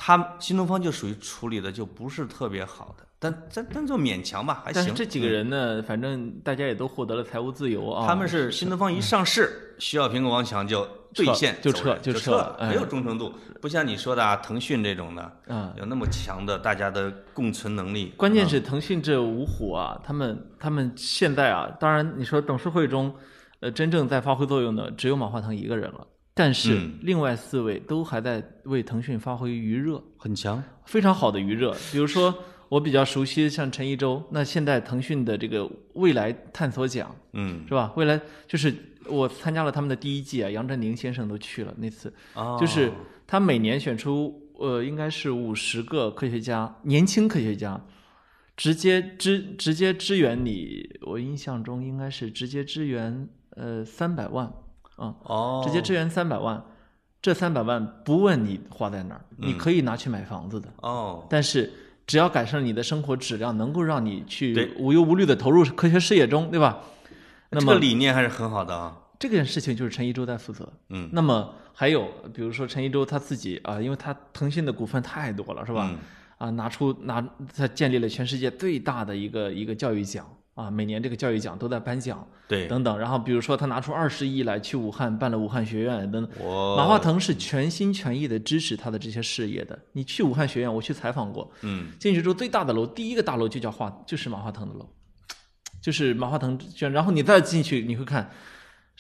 他新东方就属于处理的就不是特别好的，但但但就勉强吧，还行。但是这几个人呢，反正大家也都获得了财务自由啊。他们是新东方一上市，徐小平跟王强就兑现就撤就撤没有忠诚度，不像你说的啊，腾讯这种的，嗯，有那么强的大家的共存能力。关键是腾讯这五虎啊，他们他们现在啊，当然你说董事会中，呃，真正在发挥作用的只有马化腾一个人了，但是嗯另外四位都还在为腾讯发挥余热，很强，非常好的余热。比如说我比较熟悉像陈一舟，那现在腾讯的这个未来探索奖嗯，是吧？未来就是我参加了他们的第一季啊，杨振宁先生都去了那次，哦就是他每年选出呃，应该是五十个科学家，年轻科学家，直接支直接支援你。我印象中应该是直接支援呃三百万啊，哦，直接支援三百万。这三百万不问你花在哪儿，你可以拿去买房子的，哦，但是只要改善你的生活质量，能够让你去无忧无虑的投入科学事业中，对吧？那么这个理念还是很好的啊。这件事情就是陈一舟在负责。嗯，那么还有，比如说陈一舟他自己啊，因为他腾讯的股份太多了，是吧？嗯啊，拿出拿他建立了全世界最大的一个一个教育奖啊，每年这个教育奖都在颁奖对，等等。然后比如说他拿出二十亿来去武汉办了武汉学院等等。马化腾是全心全意的支持他的这些事业的。你去武汉学院，我去采访过，嗯，进去之后最大的楼，第一个大楼就叫华，就是马化腾的楼，就是马化腾。然后你再进去，你会看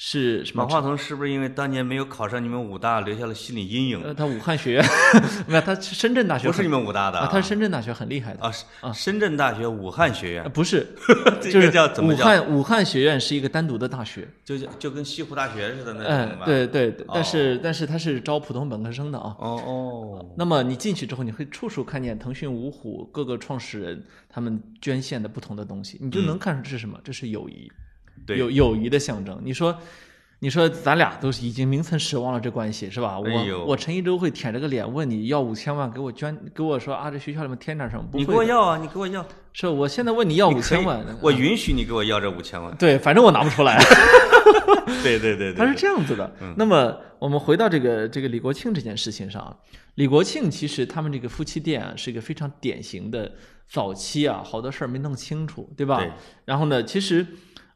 是什么马化腾是不是因为当年没有考上你们武大，留下了心理阴影？呃，他武汉学院，(laughs) 没有，他深圳大学很不是你们武大的啊，他是深圳大学很厉害的，啊，是深圳大学武汉学院呃，不是，(laughs) 这个就是武叫怎么叫？汉武汉学院是一个单独的大学，就就就跟西湖大学似的那哎种吧？，对对，对但是但是他是招普通本科生的啊。哦哦，那么你进去之后，你会处处看见腾讯、五虎各个创始人他们捐献的不同的东西，你就能看出这是什么？这是友谊，友友谊的象征。你说。你说咱俩都是已经名存实亡了，这关系是吧？我、哎我陈一舟会舔着个脸问你要五千万给我捐，给我说啊，这学校里面添点什么？不你给我要啊，你给我要，(laughs) 是我现在问你要五千万，我允许你给我要这五千万。对，反正我拿不出来。(laughs) 对对对对，他是这样子的。那么我们回到这个这个李国庆这件事情上啊，李国庆其实他们这个夫妻店啊是一个非常典型的早期啊，好多事儿没弄清楚，对吧？对然后呢，其实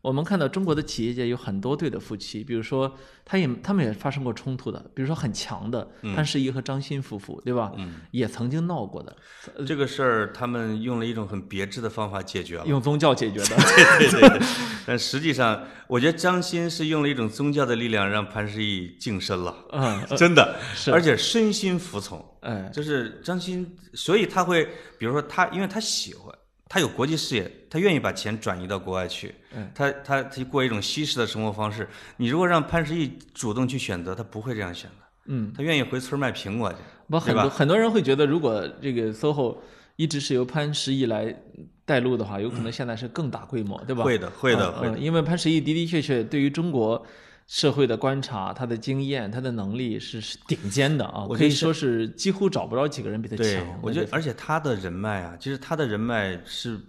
我们看到中国的企业界有很多对的夫妻，比如说他也他们也发生过冲突的，比如说很强的潘石屹和张欣夫妇，对吧？嗯，也曾经闹过的，这个事儿，他们用了一种很别致的方法解决了。用宗教解决的。(laughs) 对对对，但实际上，我觉得张欣是用了一种宗教的力量让潘石屹净身了，嗯，(laughs) 真的，是而且身心服从。哎，就是张欣，所以他会，比如说他，因为他喜欢，他有国际视野，他愿意把钱转移到国外去，嗯他他他过一种西式的生活方式。你如果让潘石屹主动去选择，他不会这样选的，嗯，他愿意回村卖苹果去。不，很多很多人会觉得，如果这个 SOHO 一直是由潘石屹来带路的话，有可能现在是更大规模，对吧？会的，会的，嗯会的。嗯因为潘石屹的的确确对于中国社会的观察、他的经验、他的能力是是顶尖的啊，我可以说是几乎找不着几个人比他强。，我觉得，而且他的人脉啊，其实他的人脉是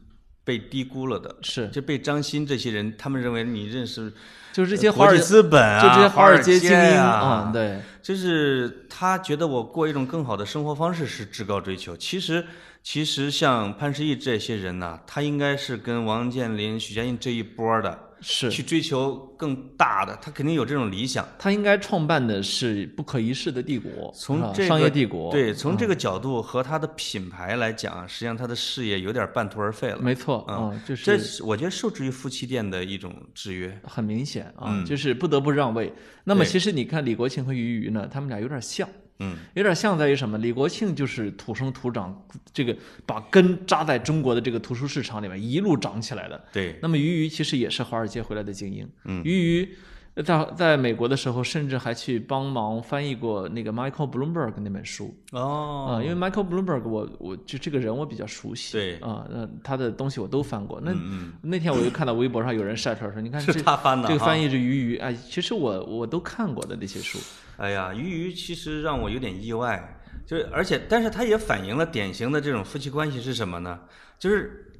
被低估了的，是就被张欣这些人，他们认为你认识就是这些华尔街，资本啊，就这些华尔街街精英啊啊，，对，就是他觉得我过一种更好的生活方式是至高追求。其实，其实像潘石屹这些人呐、他应该是跟王健林、许家印这一波的，是去追求更大的，他肯定有这种理想。他应该创办的是不可一世的帝国，从这个商业帝国，对，从这嗯个角度和他的品牌来讲，实际上他的事业有点半途而废了。没错，嗯这是是我觉得受制于夫妻店的一种制约。很明显啊，嗯就是不得不让位。那么其实你看李国庆和俞渝呢，他们俩有点像，嗯，有点像在于什么？李国庆就是土生土长，这个把根扎在中国的这个图书市场里面一路长起来的。对，那么俞渝其实也是华尔街回来的精英，嗯俞渝在在美国的时候，甚至还去帮忙翻译过那个 Michael Bloomberg 那本书哦，啊、因为 Michael Bloomberg 我我就这个人我比较熟悉，对啊，那他的东西我都翻过。那、嗯那天我就看到微博上有人晒出来说，你看是这他翻的这个翻译是鱼鱼，哎，其实我我都看过的那些书，哎呀，鱼鱼其实让我有点意外，就是而且，但是他也反映了典型的这种夫妻关系是什么呢？就是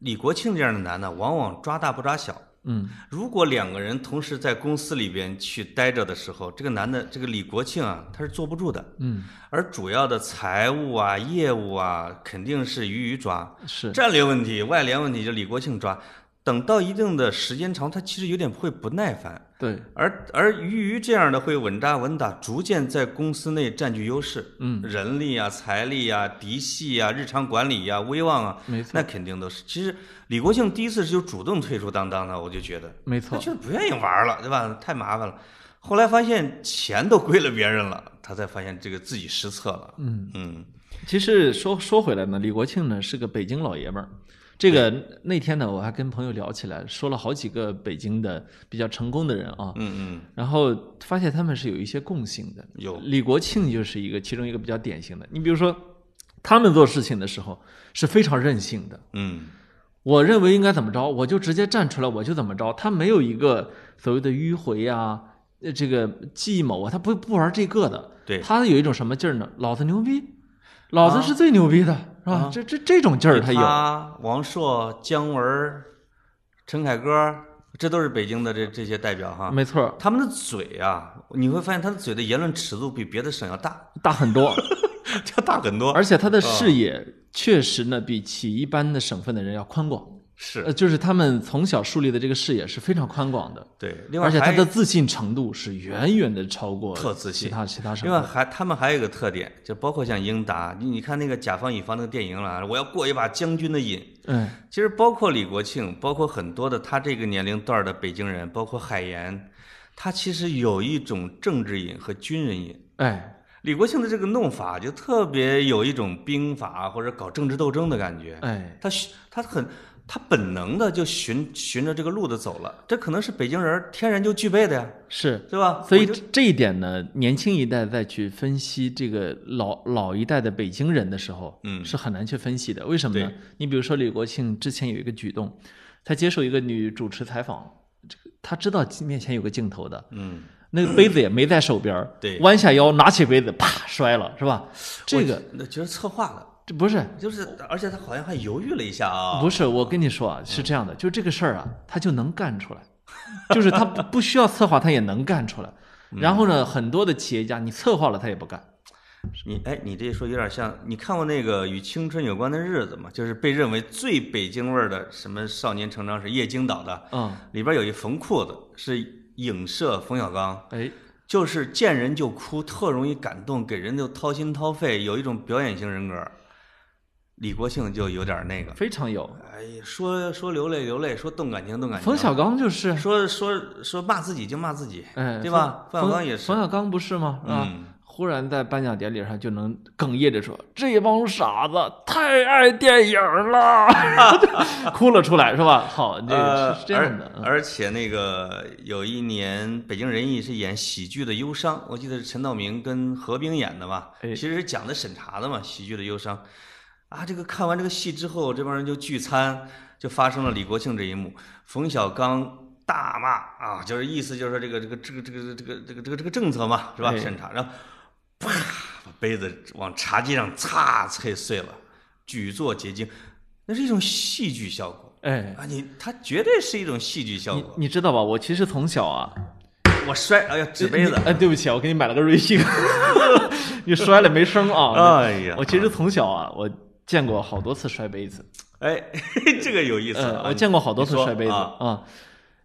李国庆这样的男的，往往抓大不抓小。嗯，如果两个人同时在公司里边去待着的时候，这个男的，这个李国庆啊，他是坐不住的。嗯，而主要的财务啊、业务啊，肯定是鱼鱼抓。是，战略问题、外联问题就李国庆抓。等到一定的时间长，他其实有点会不耐烦。对，而而鱼鱼这样的会稳扎稳打，逐渐在公司内占据优势，嗯，人力啊、财力啊、嫡系啊、日常管理啊、威望啊，没错，那肯定都是。其实李国庆第一次就主动退出当当的，我就觉得没错，他觉得不愿意玩了，对吧？太麻烦了。后来发现钱都归了别人了，他才发现这个自己失策了。嗯嗯其实说说回来呢，李国庆呢是个北京老爷们儿。这个那天呢，我还跟朋友聊起来，说了好几个北京的比较成功的人啊，嗯嗯，然后发现他们是有一些共性的。有李国庆就是一个其中一个比较典型的。你比如说，他们做事情的时候是非常任性的。嗯我认为应该怎么着，我就直接站出来，我就怎么着。他没有一个所谓的迂回啊，呃，这个计谋啊，他不不玩这个的。对他有一种什么劲儿呢？老子牛逼，老子是最牛逼的，是吧？这这这种劲儿他有。他、王朔、姜文、陈凯歌，这都是北京的这这些代表哈。没错，他们的嘴啊，你会发现他的嘴的言论尺度比别的省要大，大很多，(laughs) 要大很多。而且他的视野确实呢，比起一般的省份的人要宽广。是呃，就是他们从小树立的这个视野是非常宽广的，对，另外而且他的自信程度是远远的超过特自信其他其他省另外。还他们还有一个特点，就包括像英达，你你看那个甲方乙方那个电影了，我要过一把将军的瘾。嗯，其实包括李国庆，包括很多的他这个年龄段的北京人，包括海岩，他其实有一种政治瘾和军人瘾。哎李国庆的这个弄法就特别有一种兵法或者搞政治斗争的感觉，哎，他循他很他本能的就循循着这个路子走了，这可能是北京人天然就具备的呀，是。对吧？所以这这一点呢，年轻一代再去分析这个老老一代的北京人的时候，嗯是很难去分析的。为什么呢？你比如说李国庆之前有一个举动，他接受一个女主持采访，这个他知道面前有个镜头的，嗯，那个杯子也没在手边儿，对弯下腰拿起杯子，啪摔了，是吧？这个那觉得策划的，这不是就是而且他好像还犹豫了一下啊，不是，我跟你说啊，是这样的，就这个事儿啊，他就能干出来，就是他不不需要策划，他也能干出来。然后呢，很多的企业家，你策划了他也不干。你哎，你这一说有点像，你看过那个与青春有关的日子吗？就是被认为最北京味儿的什么少年成长史，叶京导的，嗯，里边有一冯裤子是影射冯小刚，哎，就是见人就哭，特容易感动，给人就掏心掏肺，有一种表演型人格。李国庆就有点那个，非常有。哎呀，说说流泪流泪，说动感情动感情。冯小刚就是，说说说骂自己就骂自己，哎，对吧？冯冯小刚也是冯，小刚不是吗？啊，嗯，忽然在颁奖典礼上就能哽咽着说：“这帮傻子太爱电影了，(laughs) 哭了出来，是吧？”好，这个呃是是这样的。嗯而而且那个有一年北京人艺是演喜剧的忧伤，我记得是陈道明跟何冰演的吧？哎其实是讲的审查的嘛，喜剧的忧伤。啊，这个看完这个戏之后，这帮人就聚餐，就发生了李国庆这一幕，冯小刚大骂啊，就是意思就是说这个这个这个这个这个这个这个这个政策嘛，是吧？哎审查，然后啪把杯子往茶几上擦碎碎了，举座皆惊，那是一种戏剧效果。哎，啊，你它绝对是一种戏剧效果。你知道吧？我其实从小啊，我摔，哎呀，纸杯子你，哎，对不起啊，我给你买了个瑞幸，(laughs) 你摔了没声啊。哎呀，我其实从小啊，我见过好多次摔杯子，哎，(laughs) 这个有意思。我见过好多次摔杯子啊啊。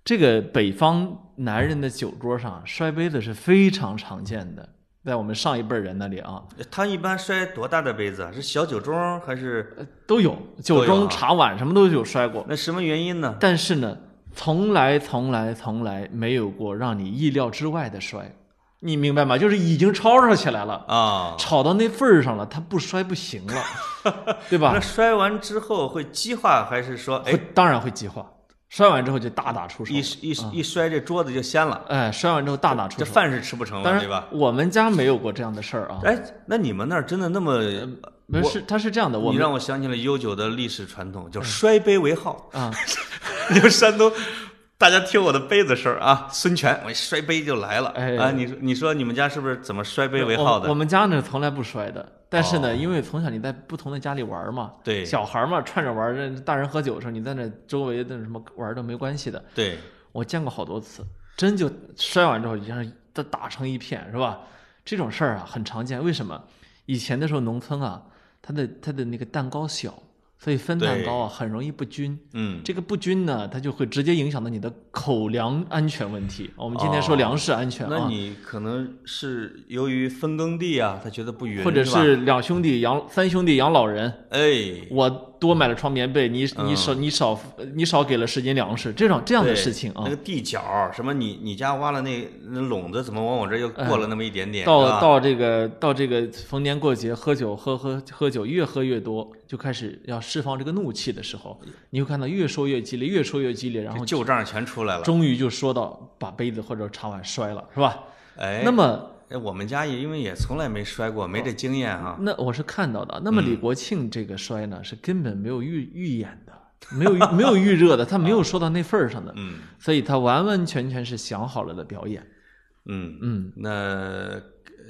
这个北方男人的酒桌上摔杯子是非常常见的，在我们上一辈人那里啊，他一般摔多大的杯子啊？是小酒盅还是？呃都有酒盅、啊茶碗什么都有摔过。那什么原因呢？但是呢，从来从来从来没有过让你意料之外的摔，你明白吗？就是已经吵吵起来了，啊，吵到那份儿上了，他不摔不行了，(laughs) 对吧那？摔完之后会激化，还是说，哎，当然会激化，摔完之后就大打出手一，一一摔这桌子就掀了，哎，摔完之后大打出手。这饭是吃不成了，对吧？，我们家没有过这样的事儿啊。哎，那你们那儿真的那么？不是，他是这样的，我你们让我想起了悠久的历史传统，叫摔杯为号。啊，(laughs) 你们山东，大家听我的杯子声儿啊，孙权我一摔杯就来了。哎啊，你说你说你们家是不是怎么摔杯为号的？我我们家呢从来不摔的，但是呢，哦因为从小你在不同的家里玩嘛，对小孩嘛串着玩，这大人喝酒的时候，你在那周围的什么玩都没关系的。对，我见过好多次，真就摔完之后，像都打成一片，是吧？这种事儿啊很常见。为什么？以前的时候农村啊，它的它的那个蛋糕小，所以分蛋糕啊很容易不均。嗯，这个不均呢，它就会直接影响到你的口粮安全问题。我们今天说哦。粮食安全啊，那你可能是由于分耕地啊，他觉得不匀，或者是两兄弟养三兄弟养老人，哎，我多买了床棉被，你你嗯少你少你少给了十斤粮食，这种这样的事情啊那个，地角什么你你家挖了那那垄子，怎么往我这儿又过了那么一点点？是到吧到这个到这个逢年过节喝酒喝喝喝酒越喝越多，就开始要释放这个怒气的时候，你会看到越说越激烈，越说越激烈，然后旧账全出来了。终于就说到把杯子或者茶碗摔了，是吧？哎，那么哎我们家也因为也从来没摔过，没这经验哈。那我是看到的。那么李嗯国庆这个摔呢，是根本没有预预演的，没有预没有预热的，他没有说到那份儿上的，嗯所以他完完全全是想好了的表演。嗯，嗯，那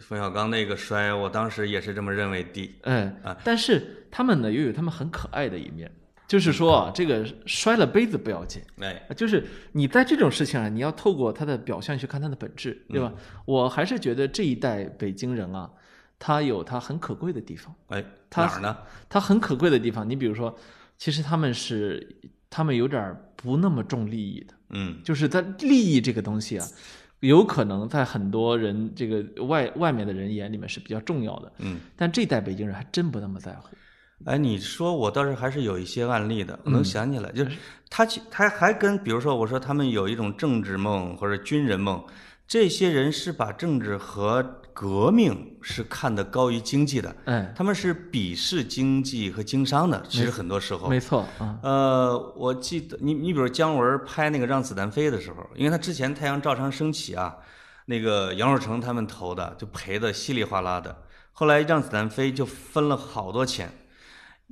冯小刚那个摔，我当时也是这么认为的。哎啊，但是他们呢又有他们很可爱的一面，就是说啊，这个摔了杯子不要紧。哎，就是你在这种事情上，你要透过他的表象去看他的本质，对吧？我还是觉得这一代北京人啊，他有他很可贵的地方。哎，他哪儿呢？他很可贵的地方，你比如说，其实他们是他们有点不那么重利益的，嗯就是在利益这个东西啊，有可能在很多人这个外外面的人眼里面是比较重要的，嗯。但这代北京人还真不那么在乎。哎，你说我倒是还是有一些案例的，嗯我能想起来，就是他其他还跟比如说我说他们有一种政治梦或者军人梦，这些人是把政治和革命是看得高于经济的，哎，他们是鄙视经济和经商的。其实很多时候，没错啊，呃，我记得你你比如姜文拍那个《让子弹飞》的时候，因为他之前《太阳照常升起》啊，那个杨受成他们投的就赔的稀里哗啦的，后来《让子弹飞》就分了好多钱，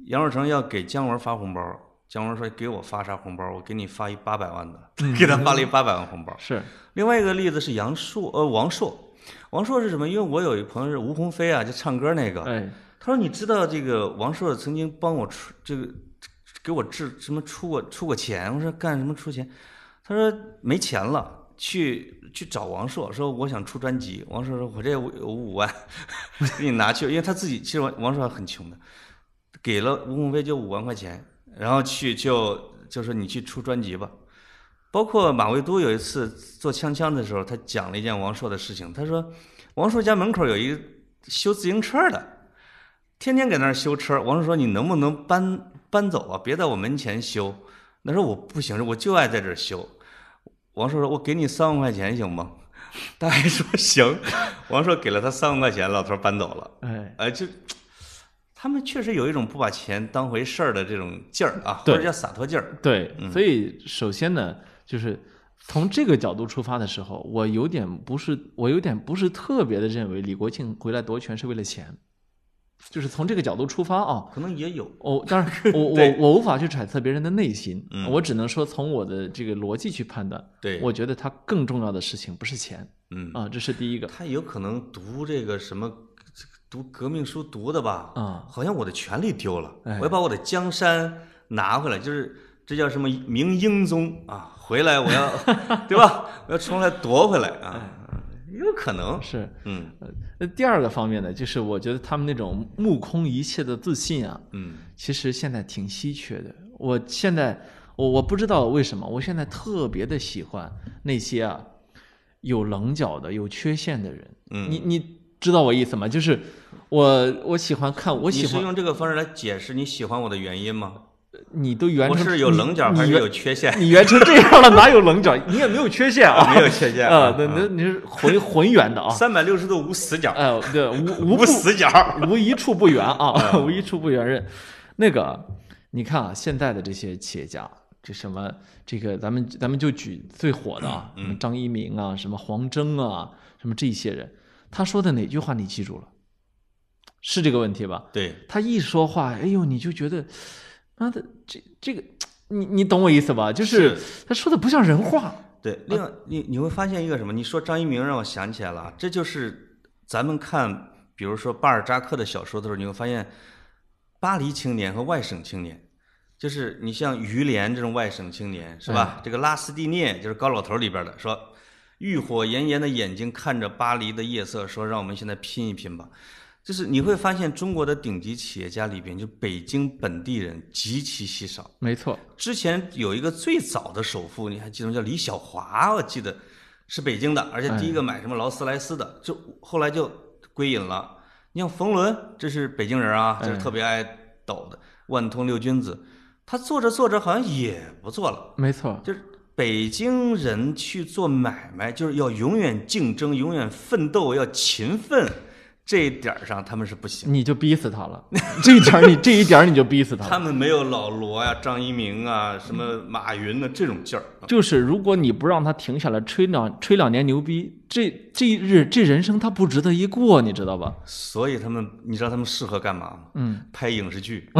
杨若成要给姜文发红包，姜文说给我发啥红包？我给你发一八百万的，给他发了一八百万红包。是，另外一个例子是杨烁，呃，王朔，王朔是什么？因为我有一个朋友是吴鸿飞啊，就唱歌那个，哎，他说：“你知道这个王朔曾经帮我出这个给我治什么出过出过钱？”我说：“干什么出钱？”他说：“没钱了，去去找王朔，说我想出专辑。”王朔说：“我这有有五万，(laughs) 给你拿去。”因为他自己其实王王朔很穷的，给了吴孟飞就五万块钱，然后去就就说你去出专辑吧。包括马未都有一次做锵锵的时候，他讲了一件王朔的事情。他说，王朔家门口有一个修自行车的，天天搁那儿修车。王朔说：“你能不能搬搬走啊？别在我门前修。”那时候我不行，我就爱在这儿修。王朔说：“我给你三万块钱行吗？” (laughs) 大爷说：“行。”王朔给了他三万块钱，老头儿搬走了。哎，哎，就他们确实有一种不把钱当回事儿的这种劲儿啊，或者叫洒脱劲儿。对，嗯。所以首先呢，就是从这个角度出发的时候，我有点不是，我有点不是特别的认为李国庆回来夺权是为了钱，就是从这个角度出发啊。可能也有，哦、当然，我 (laughs) 我我无法去揣测别人的内心，嗯。我只能说从我的这个逻辑去判断。对，我觉得他更重要的事情不是钱。嗯。啊，这是第一个。他有可能读这个什么，读革命书读的吧？啊。好像我的权利丢了，哎我要把我的江山拿回来，就是这叫什么明英宗啊？回来我要，(laughs) 对吧？我要重来夺回来啊，有可能，是，嗯那第二个方面呢，就是我觉得他们那种目空一切的自信啊，嗯其实现在挺稀缺的。我现在我我不知道为什么，我现在特别的喜欢那些啊有棱角的、有缺陷的人。嗯，你你知道我意思吗？就是我我喜欢看，我你是喜欢用这个方式来解释你喜欢我的原因吗？你都圆成我是有棱角还是你有缺陷？你圆成这样了，哪有棱角？你也没有缺陷啊，(laughs) 没有缺陷啊，那那你是浑浑圆的啊。三百六十度无死角，哎，对，无 (laughs) 无死角。(laughs) 无一处不圆啊，嗯无一处不圆润。那个，你看啊，现在的这些企业家，这什么这个咱们咱们就举最火的啊，什么张一鸣啊，什么黄峥啊，什么这些人，他说的哪句话你记住了？是这个问题吧？对，他一说话，哎呦，你就觉得，妈的，这这个，你你懂我意思吧？就是他说的不像人话。对，另外你你会发现一个什么？你说张一鸣让我想起来了，这就是咱们看，比如说巴尔扎克的小说的时候，你会发现，巴黎青年和外省青年，就是你像于连这种外省青年，是吧？这个拉斯蒂涅就是高老头里边的，说，欲火炎炎的眼睛看着巴黎的夜色，说让我们现在拼一拼吧。就是你会发现，中国的顶级企业家里边，就北京本地人极其稀少。没错，之前有一个最早的首富，你还记得吗？叫李小华，我记得是北京的，而且第一个买什么劳斯莱斯的，就后来就归隐了。你像冯仑，这是北京人啊，就是特别爱抖的。万通六君子，他做着做着好像也不做了。没错，就是北京人去做买卖，就是要永远竞争，永远奋斗，要勤奋。这一点上他们是不行，你就逼死他了。(laughs) 这一点你这一点你就逼死他。他们没有老罗呀、张一鸣啊、什么马云的这种劲儿。就是如果你不让他停下来吹两吹两年牛逼，这这日这人生他不值得一过，你知道吧？所以他们，你知道他们适合干嘛吗？嗯，拍影视剧。(laughs)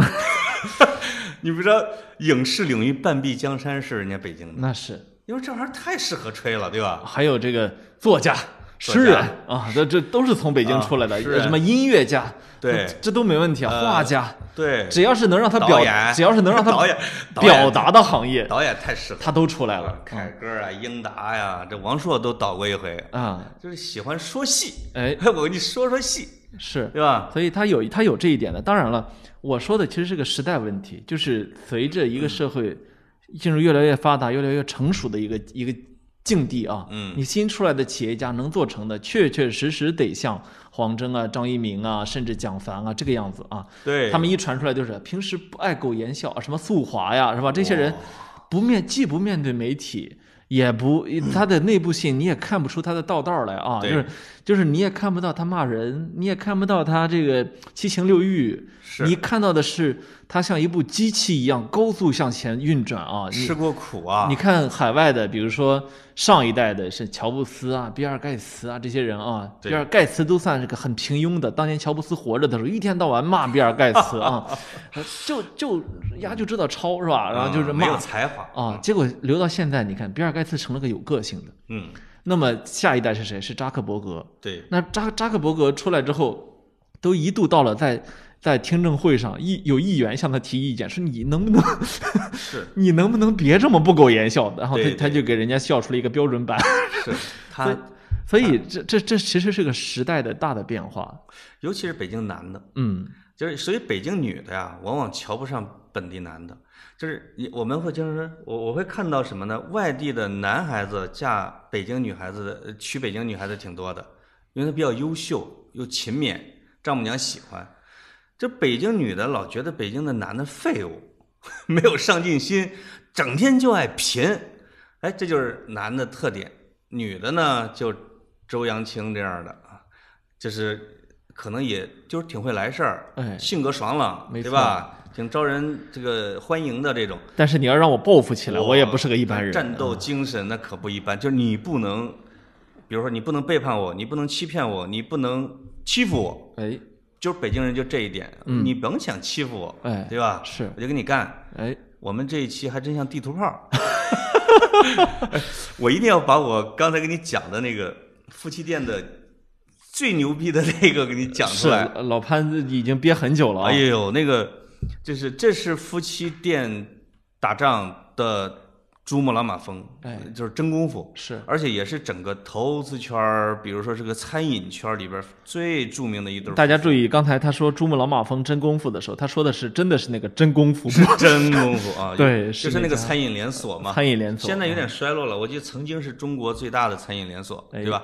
你不知道影视领域半壁江山是人家北京的，那是因为这玩意儿太适合吹了，对吧？还有这个作家。诗人啊，这这都是从北京出来的，什么音乐家，对，这都没问题啊。画家，对，只要是能让他表演，只要是能让他导演 (laughs) 表达的行业，导演太适合，他都出来了。凯歌啊，英达呀，这王朔都导过一回啊，就是喜欢说戏。哎，(laughs) 我跟你说说戏，是对吧？所以他有他有这一点的。当然了，我说的其实是个时代问题，就是随着一个社会进入越来越发达、越来越成熟的一个一个。境地啊，嗯，你新出来的企业家能做成的，确确实实得像黄峥啊、张一鸣啊，甚至蒋凡啊这个样子啊。对，他们一传出来就是平时不爱苟言笑啊，什么速华呀，是吧？这些人不面既不面对媒体，也不他的内部信你也看不出他的道道来啊，就是就是你也看不到他骂人，你也看不到他这个七情六欲，你看到的是。他像一部机器一样高速向前运转啊！吃过苦啊！你看海外的，比如说上一代的是乔布斯啊、比尔盖茨啊这些人啊，比尔盖茨都算是个很平庸的。当年乔布斯活着的时候，一天到晚骂 (laughs) 比尔盖茨啊，(laughs) 就就丫就知道抄是吧？然后就是没有才华啊。结果留到现在，你看比尔盖茨成了个有个性的。嗯。那么下一代是谁？是扎克伯格。对。那扎扎克伯格出来之后，都一度到了在。在听证会上，议有议员向他提意见，说你能不能，是，(laughs) 你能不能别这么不苟言笑？然后他他就给人家笑出了一个标准版。(laughs) 是，他，所以这这这其实是个时代的大的变化，尤其是北京男的，嗯，就是所以北京女的呀，往往瞧不上本地男的，就是你我们会经常说，我我会看到什么呢？外地的男孩子嫁北京女孩子，娶北京女孩子挺多的，因为她比较优秀又勤勉，丈母娘喜欢。这北京女的老觉得北京的男的废物，(laughs) 没有上进心，整天就爱贫，哎，这就是男的特点。女的呢，就周扬青这样的啊，就是可能也就是挺会来事儿，哎，性格爽朗，对吧？挺招人这个欢迎的这种。但是你要让我报复起来，我也不是个一般人。战斗精神那可不一般，就是你不能，比如说你不能背叛我，你不能欺骗我，你不能欺负我，哎。就是北京人就这一点，你甭想欺负我，哎，对吧？是，我就跟你干。哎，我们这一期还真像地图炮。(laughs) 我一定要把我刚才给你讲的那个夫妻店的最牛逼的那个给你讲出来。老潘已经憋很久了。哎呦，那个就是这是夫妻店打仗的。珠穆朗玛峰，哎，就是真功夫，是，而且也是整个投资圈儿，比如说这个餐饮圈里边最著名的一对。大家注意，刚才他说珠穆朗玛峰真功夫的时候，他说的是真的是那个真功夫，真功夫啊，(laughs) 对，就是那个餐饮连锁嘛。餐饮连锁现在有点衰落了，我记得曾经是中国最大的餐饮连锁，对吧？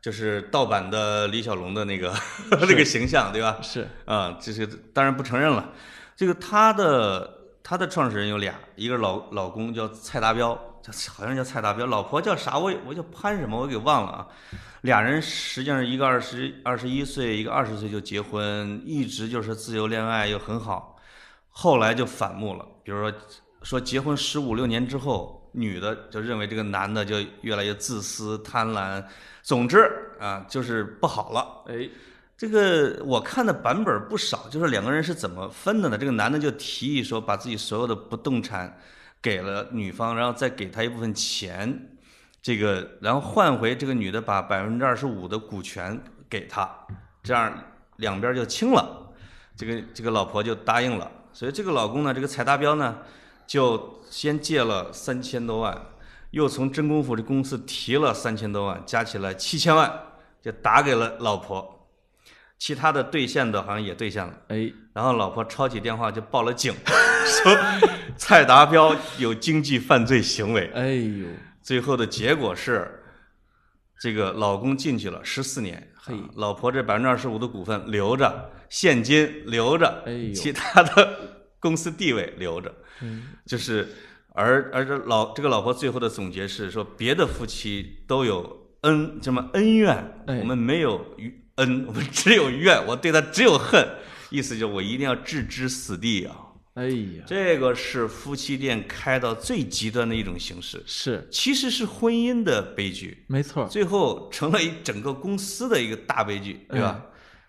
就是盗版的李小龙的那个 (laughs) 那个形象，对吧？是啊，这是当然不承认了，这个他的。他的创始人有俩，一个老老公叫蔡达标，叫好像叫蔡达标，老婆叫啥？我我叫潘什么？我给忘了啊。俩人实际上一个二十二十一岁，一个二十岁就结婚，一直就是自由恋爱又很好。后来就反目了，比如说说结婚十五六年之后，女的就认为这个男的就越来越自私、贪婪，总之啊，就是不好了。哎，这个我看的版本不少，就是两个人是怎么分的呢？这个男的就提议说，把自己所有的不动产给了女方，然后再给她一部分钱，这个然后换回这个女的把百分之二十五的股权给他，这样两边就清了。这个这个老婆就答应了，所以这个老公呢，这个蔡达标呢，就先借了三千多万，又从真功夫这公司提了三千多万，加起来七千万，就打给了老婆。其他的兑现的好像也兑现了，哎，然后老婆抄起电话就报了警，(laughs) 说蔡达标有经济犯罪行为。哎呦，最后的结果是，这个老公进去了十四年，嘿。啊老婆这百分之二十五的股份留着，现金留着，哎呦。其他的公司地位留着，嗯。就是而而这老这个老婆最后的总结是说，别的夫妻都有恩这么恩怨，哎。我们没有恩，(laughs) 我们只有怨，我对他只有恨，意思就是我一定要置之死地啊。哎呀，这个是夫妻店开到最极端的一种形式，是其实是婚姻的悲剧，没错，最后成了一整个公司的一个大悲剧，对吧？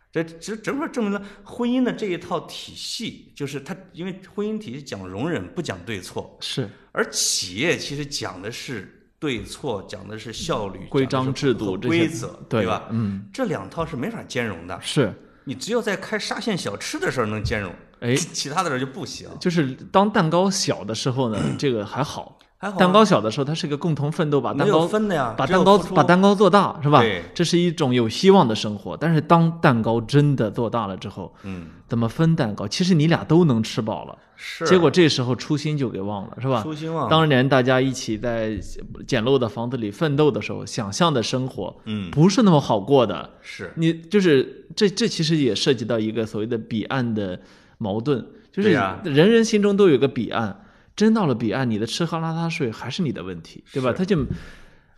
这这正好证明了婚姻的这一套体系，就是它因为婚姻体系讲容忍，不讲对错，是而企业其实讲的是对错，讲的是效率、规章制度规则，对吧？嗯，这两套是没法兼容的，是，你只有在开沙县小吃的时候能兼容，哎，其他的时候就不行。就是当蛋糕小的时候呢，这个还好。还好啊蛋糕小的时候，它是一个共同奋斗，把蛋糕分的呀，把蛋糕把蛋糕做大，是吧对？这是一种有希望的生活。但是当蛋糕真的做大了之后，嗯怎么分蛋糕？其实你俩都能吃饱了，是，结果这时候初心就给忘了，是吧？初心忘了，当年大家一起在简陋的房子里奋斗的时候，想象的生活嗯不是那么好过的。是你就是这这其实也涉及到一个所谓的彼岸的矛盾，就是人人心中都有个彼岸，真到了彼岸，你的吃喝拉撒睡还是你的问题，对吧？他就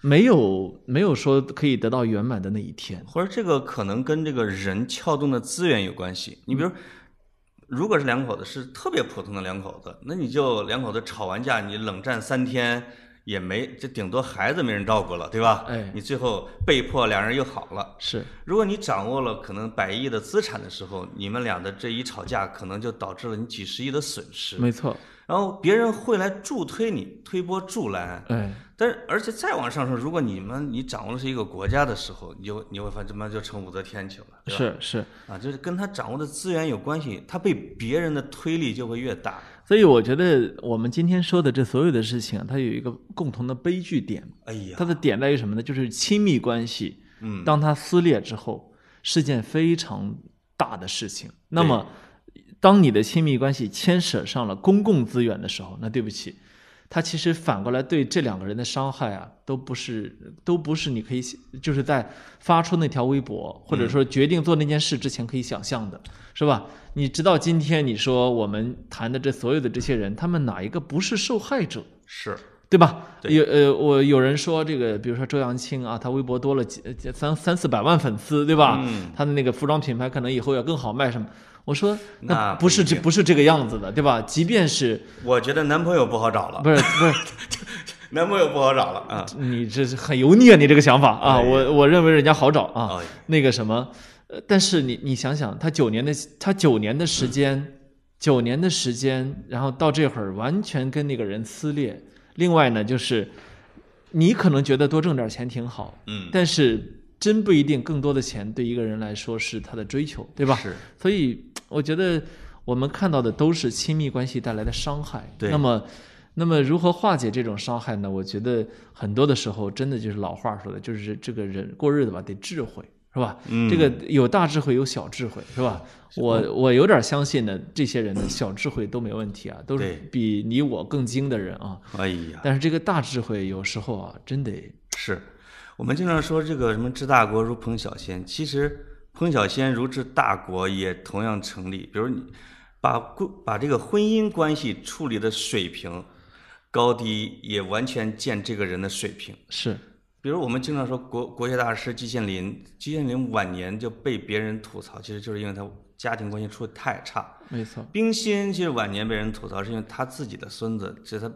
没有没有说可以得到圆满的那一天。或者这个可能跟这个人撬动的资源有关系。你比如，如果是两口子是特别普通的两口子，那你就两口子吵完架，你冷战三天也没，这顶多孩子没人照顾了，对吧？哎你最后被迫两人又好了。是如果你掌握了可能百亿的资产的时候，你们俩的这一吵架，可能就导致了你几十亿的损失。没错，然后别人会来助推你，推波助澜。哎，但是，而且再往上说，如果你们你掌握的是一个国家的时候，你就你会发现，这妈就成武则天去了，是是。啊，就是跟他掌握的资源有关系，他被别人的推力就会越大。所以我觉得我们今天说的这所有的事情啊，它有一个共同的悲剧点，哎呀，它的点在于什么呢？就是亲密关系，嗯，当它撕裂之后，是件非常大的事情。那么，当你的亲密关系牵扯上了公共资源的时候，那对不起，他其实反过来对这两个人的伤害啊，都不是都不是你可以就是在发出那条微博或者说决定做那件事之前可以想象的，是吧？你直到今天，你说我们谈的这所有的这些人，他们哪一个不是受害者？是，对吧？对有呃，我有人说这个，比如说周扬青啊，他微博多了几呃三三四百万粉丝，对吧？嗯他的那个服装品牌可能以后要更好卖什么？我说那不是这不是这个样子的，对吧？即便是我觉得男朋友不好找了，不是不是 (laughs) 男朋友不好找了啊。你这是很油腻啊，你这个想法啊，哎我我认为人家好找啊。哎那个什么，呃，但是你你想想，他九年的他九年的时间，九年的时间，然后到这会儿完全跟那个人撕裂。另外呢，就是你可能觉得多挣点钱挺好，嗯，但是真不一定，更多的钱对一个人来说是他的追求，对吧？是，所以我觉得我们看到的都是亲密关系带来的伤害。对那么，那么如何化解这种伤害呢？我觉得很多的时候，真的就是老话说的，就是这个人过日子吧，得智慧，是吧？嗯这个有大智慧，有小智慧，是吧？我我有点相信呢，这些人的小智慧都没问题啊，都是比你我更精的人啊。哎呀，但是这个大智慧有时候啊，真得是我们经常说这个什么治大国如烹小鲜，其实烹小鲜如治大国也同样成立。比如你把关把这个婚姻关系处理的水平高低，也完全见这个人的水平。是比如我们经常说国国学大师季羡林，季羡林晚年就被别人吐槽，其实就是因为他家庭关系处的太差。没错，冰心其实晚年被人吐槽，是因为他自己的孙子，就是他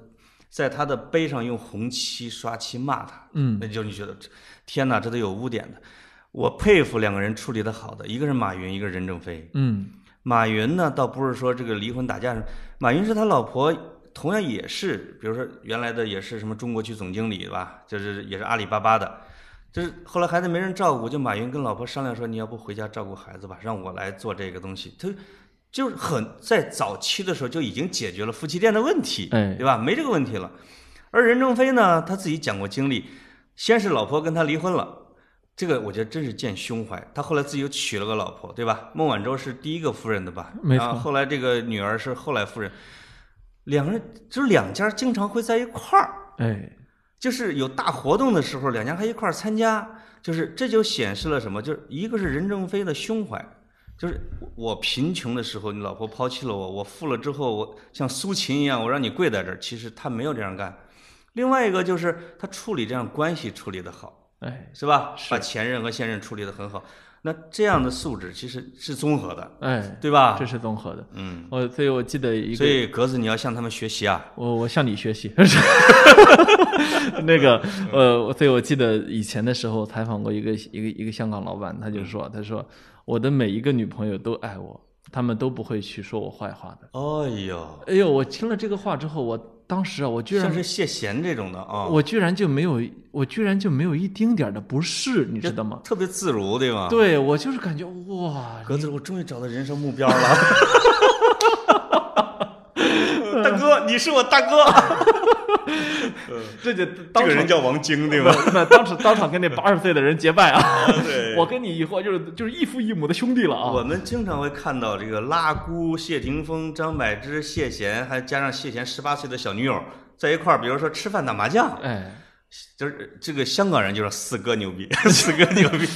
在他的碑上用红漆刷漆骂他，嗯，那就你觉得天哪，这都有污点的。我佩服两个人处理的好的，一个是马云，一个是任正非。嗯马云呢，倒不是说这个离婚打架，马云是他老婆，同样也是，比如说原来的也是什么中国区总经理对吧？就是也是阿里巴巴的，就是后来孩子没人照顾，就马云跟老婆商量说，你要不回家照顾孩子吧，让我来做这个东西。他就是很在早期的时候就已经解决了夫妻店的问题，哎对吧？没这个问题了。而任正非呢，他自己讲过经历，先是老婆跟他离婚了。这个我觉得真是见胸怀。他后来自己又娶了个老婆，对吧？孟晚舟是第一个夫人的吧？没错然后后来这个女儿是后来夫人，两个人就是两家经常会在一块儿，哎，就是有大活动的时候，两家还一块儿参加，就是这就显示了什么？就是一个是任正非的胸怀，就是我贫穷的时候，你老婆抛弃了我，我富了之后，我像苏秦一样，我让你跪在这儿。其实他没有这样干。另外一个就是他处理这样关系处理的好，哎，是吧？是把前任和现任处理的很好。那这样的素质其实是综合的，哎，对吧这？是综合的。嗯，我所以，我记得一个，所以格子你要向他们学习啊。我我向你学习。(laughs) 那个呃，所以我记得以前的时候采访过一个一个一个香港老板，他就说，他说我的每一个女朋友都爱我，他们都不会去说我坏话的。哎呦，哎呦，我听了这个话之后，我当时啊，我居然像是谢贤这种的啊，我居然就没有，我居然就没有一丁点儿的不适，你知道吗？特别自如，对吧？对我就是感觉哇，格子，我终于找到人生目标了。(laughs) 大哥，你是我大哥。这就这个人叫王晶，对吧？那当时当场跟那八十岁的人结拜啊！对我跟你以后就是就是异父异母的兄弟了啊！我们经常会看到这个拉姑、谢霆锋、张柏芝、谢贤，还加上谢贤十八岁的小女友在一块儿，比如说吃饭打麻将，哎，就是这个香港人就是四哥牛逼，(laughs) 四哥牛逼，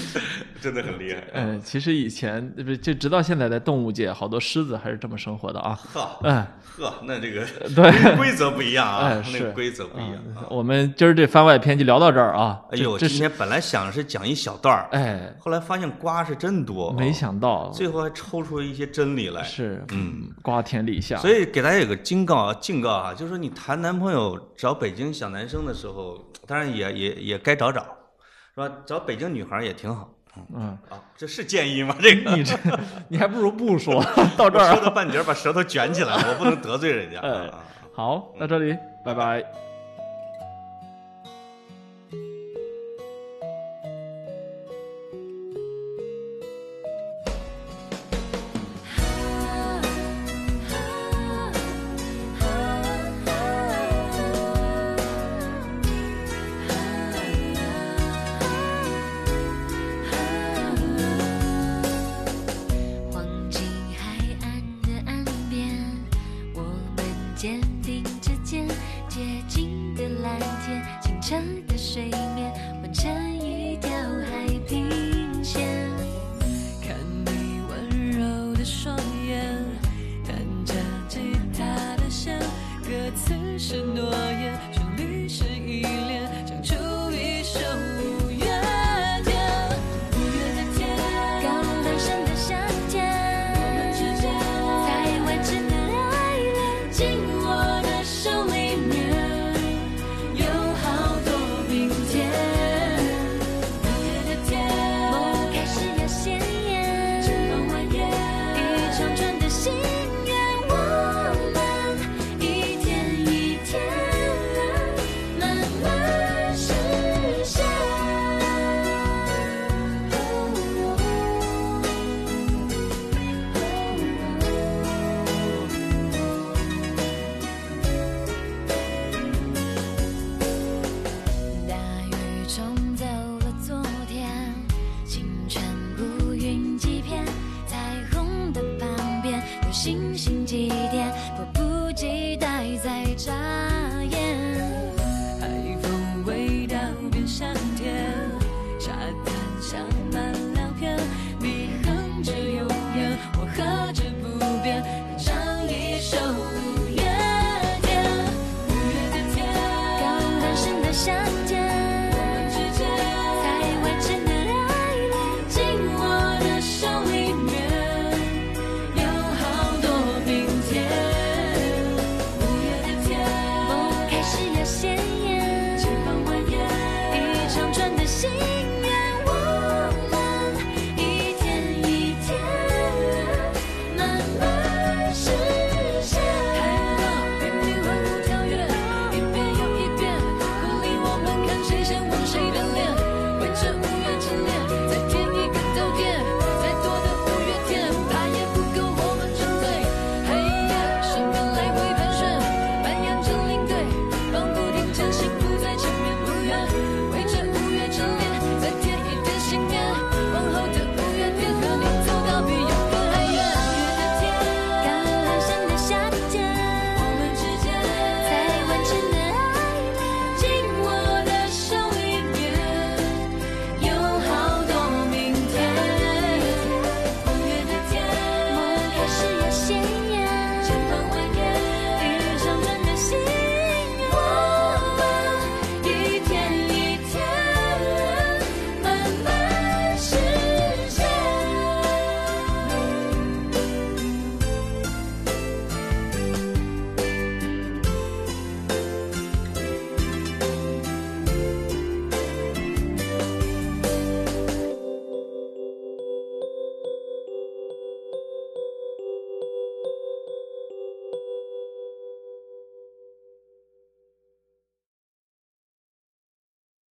真的很厉害。嗯，其实以前不就直到现在在动物界，好多狮子还是这么生活的啊。呵嗯，呵，那这个对，规则不一样啊，那个规则不一样啊。我们今儿这番外篇就聊到这儿啊。哎呦，今天本来想是讲一小段儿，哎，后来发现瓜是真多，没想到最后还抽出一些真理来。是嗯，瓜田李下。所以给大家有个警告啊，警告啊，就是说你谈男朋友找北京小男生的时候，当然也也也该找找，是吧？找北京女孩也挺好。嗯，啊，这是建议吗？这个你这你还不如不说。到这儿啊，说到半截把舌头卷起来，我不能得罪人家。(laughs) 哎啊好，到这里，拜拜。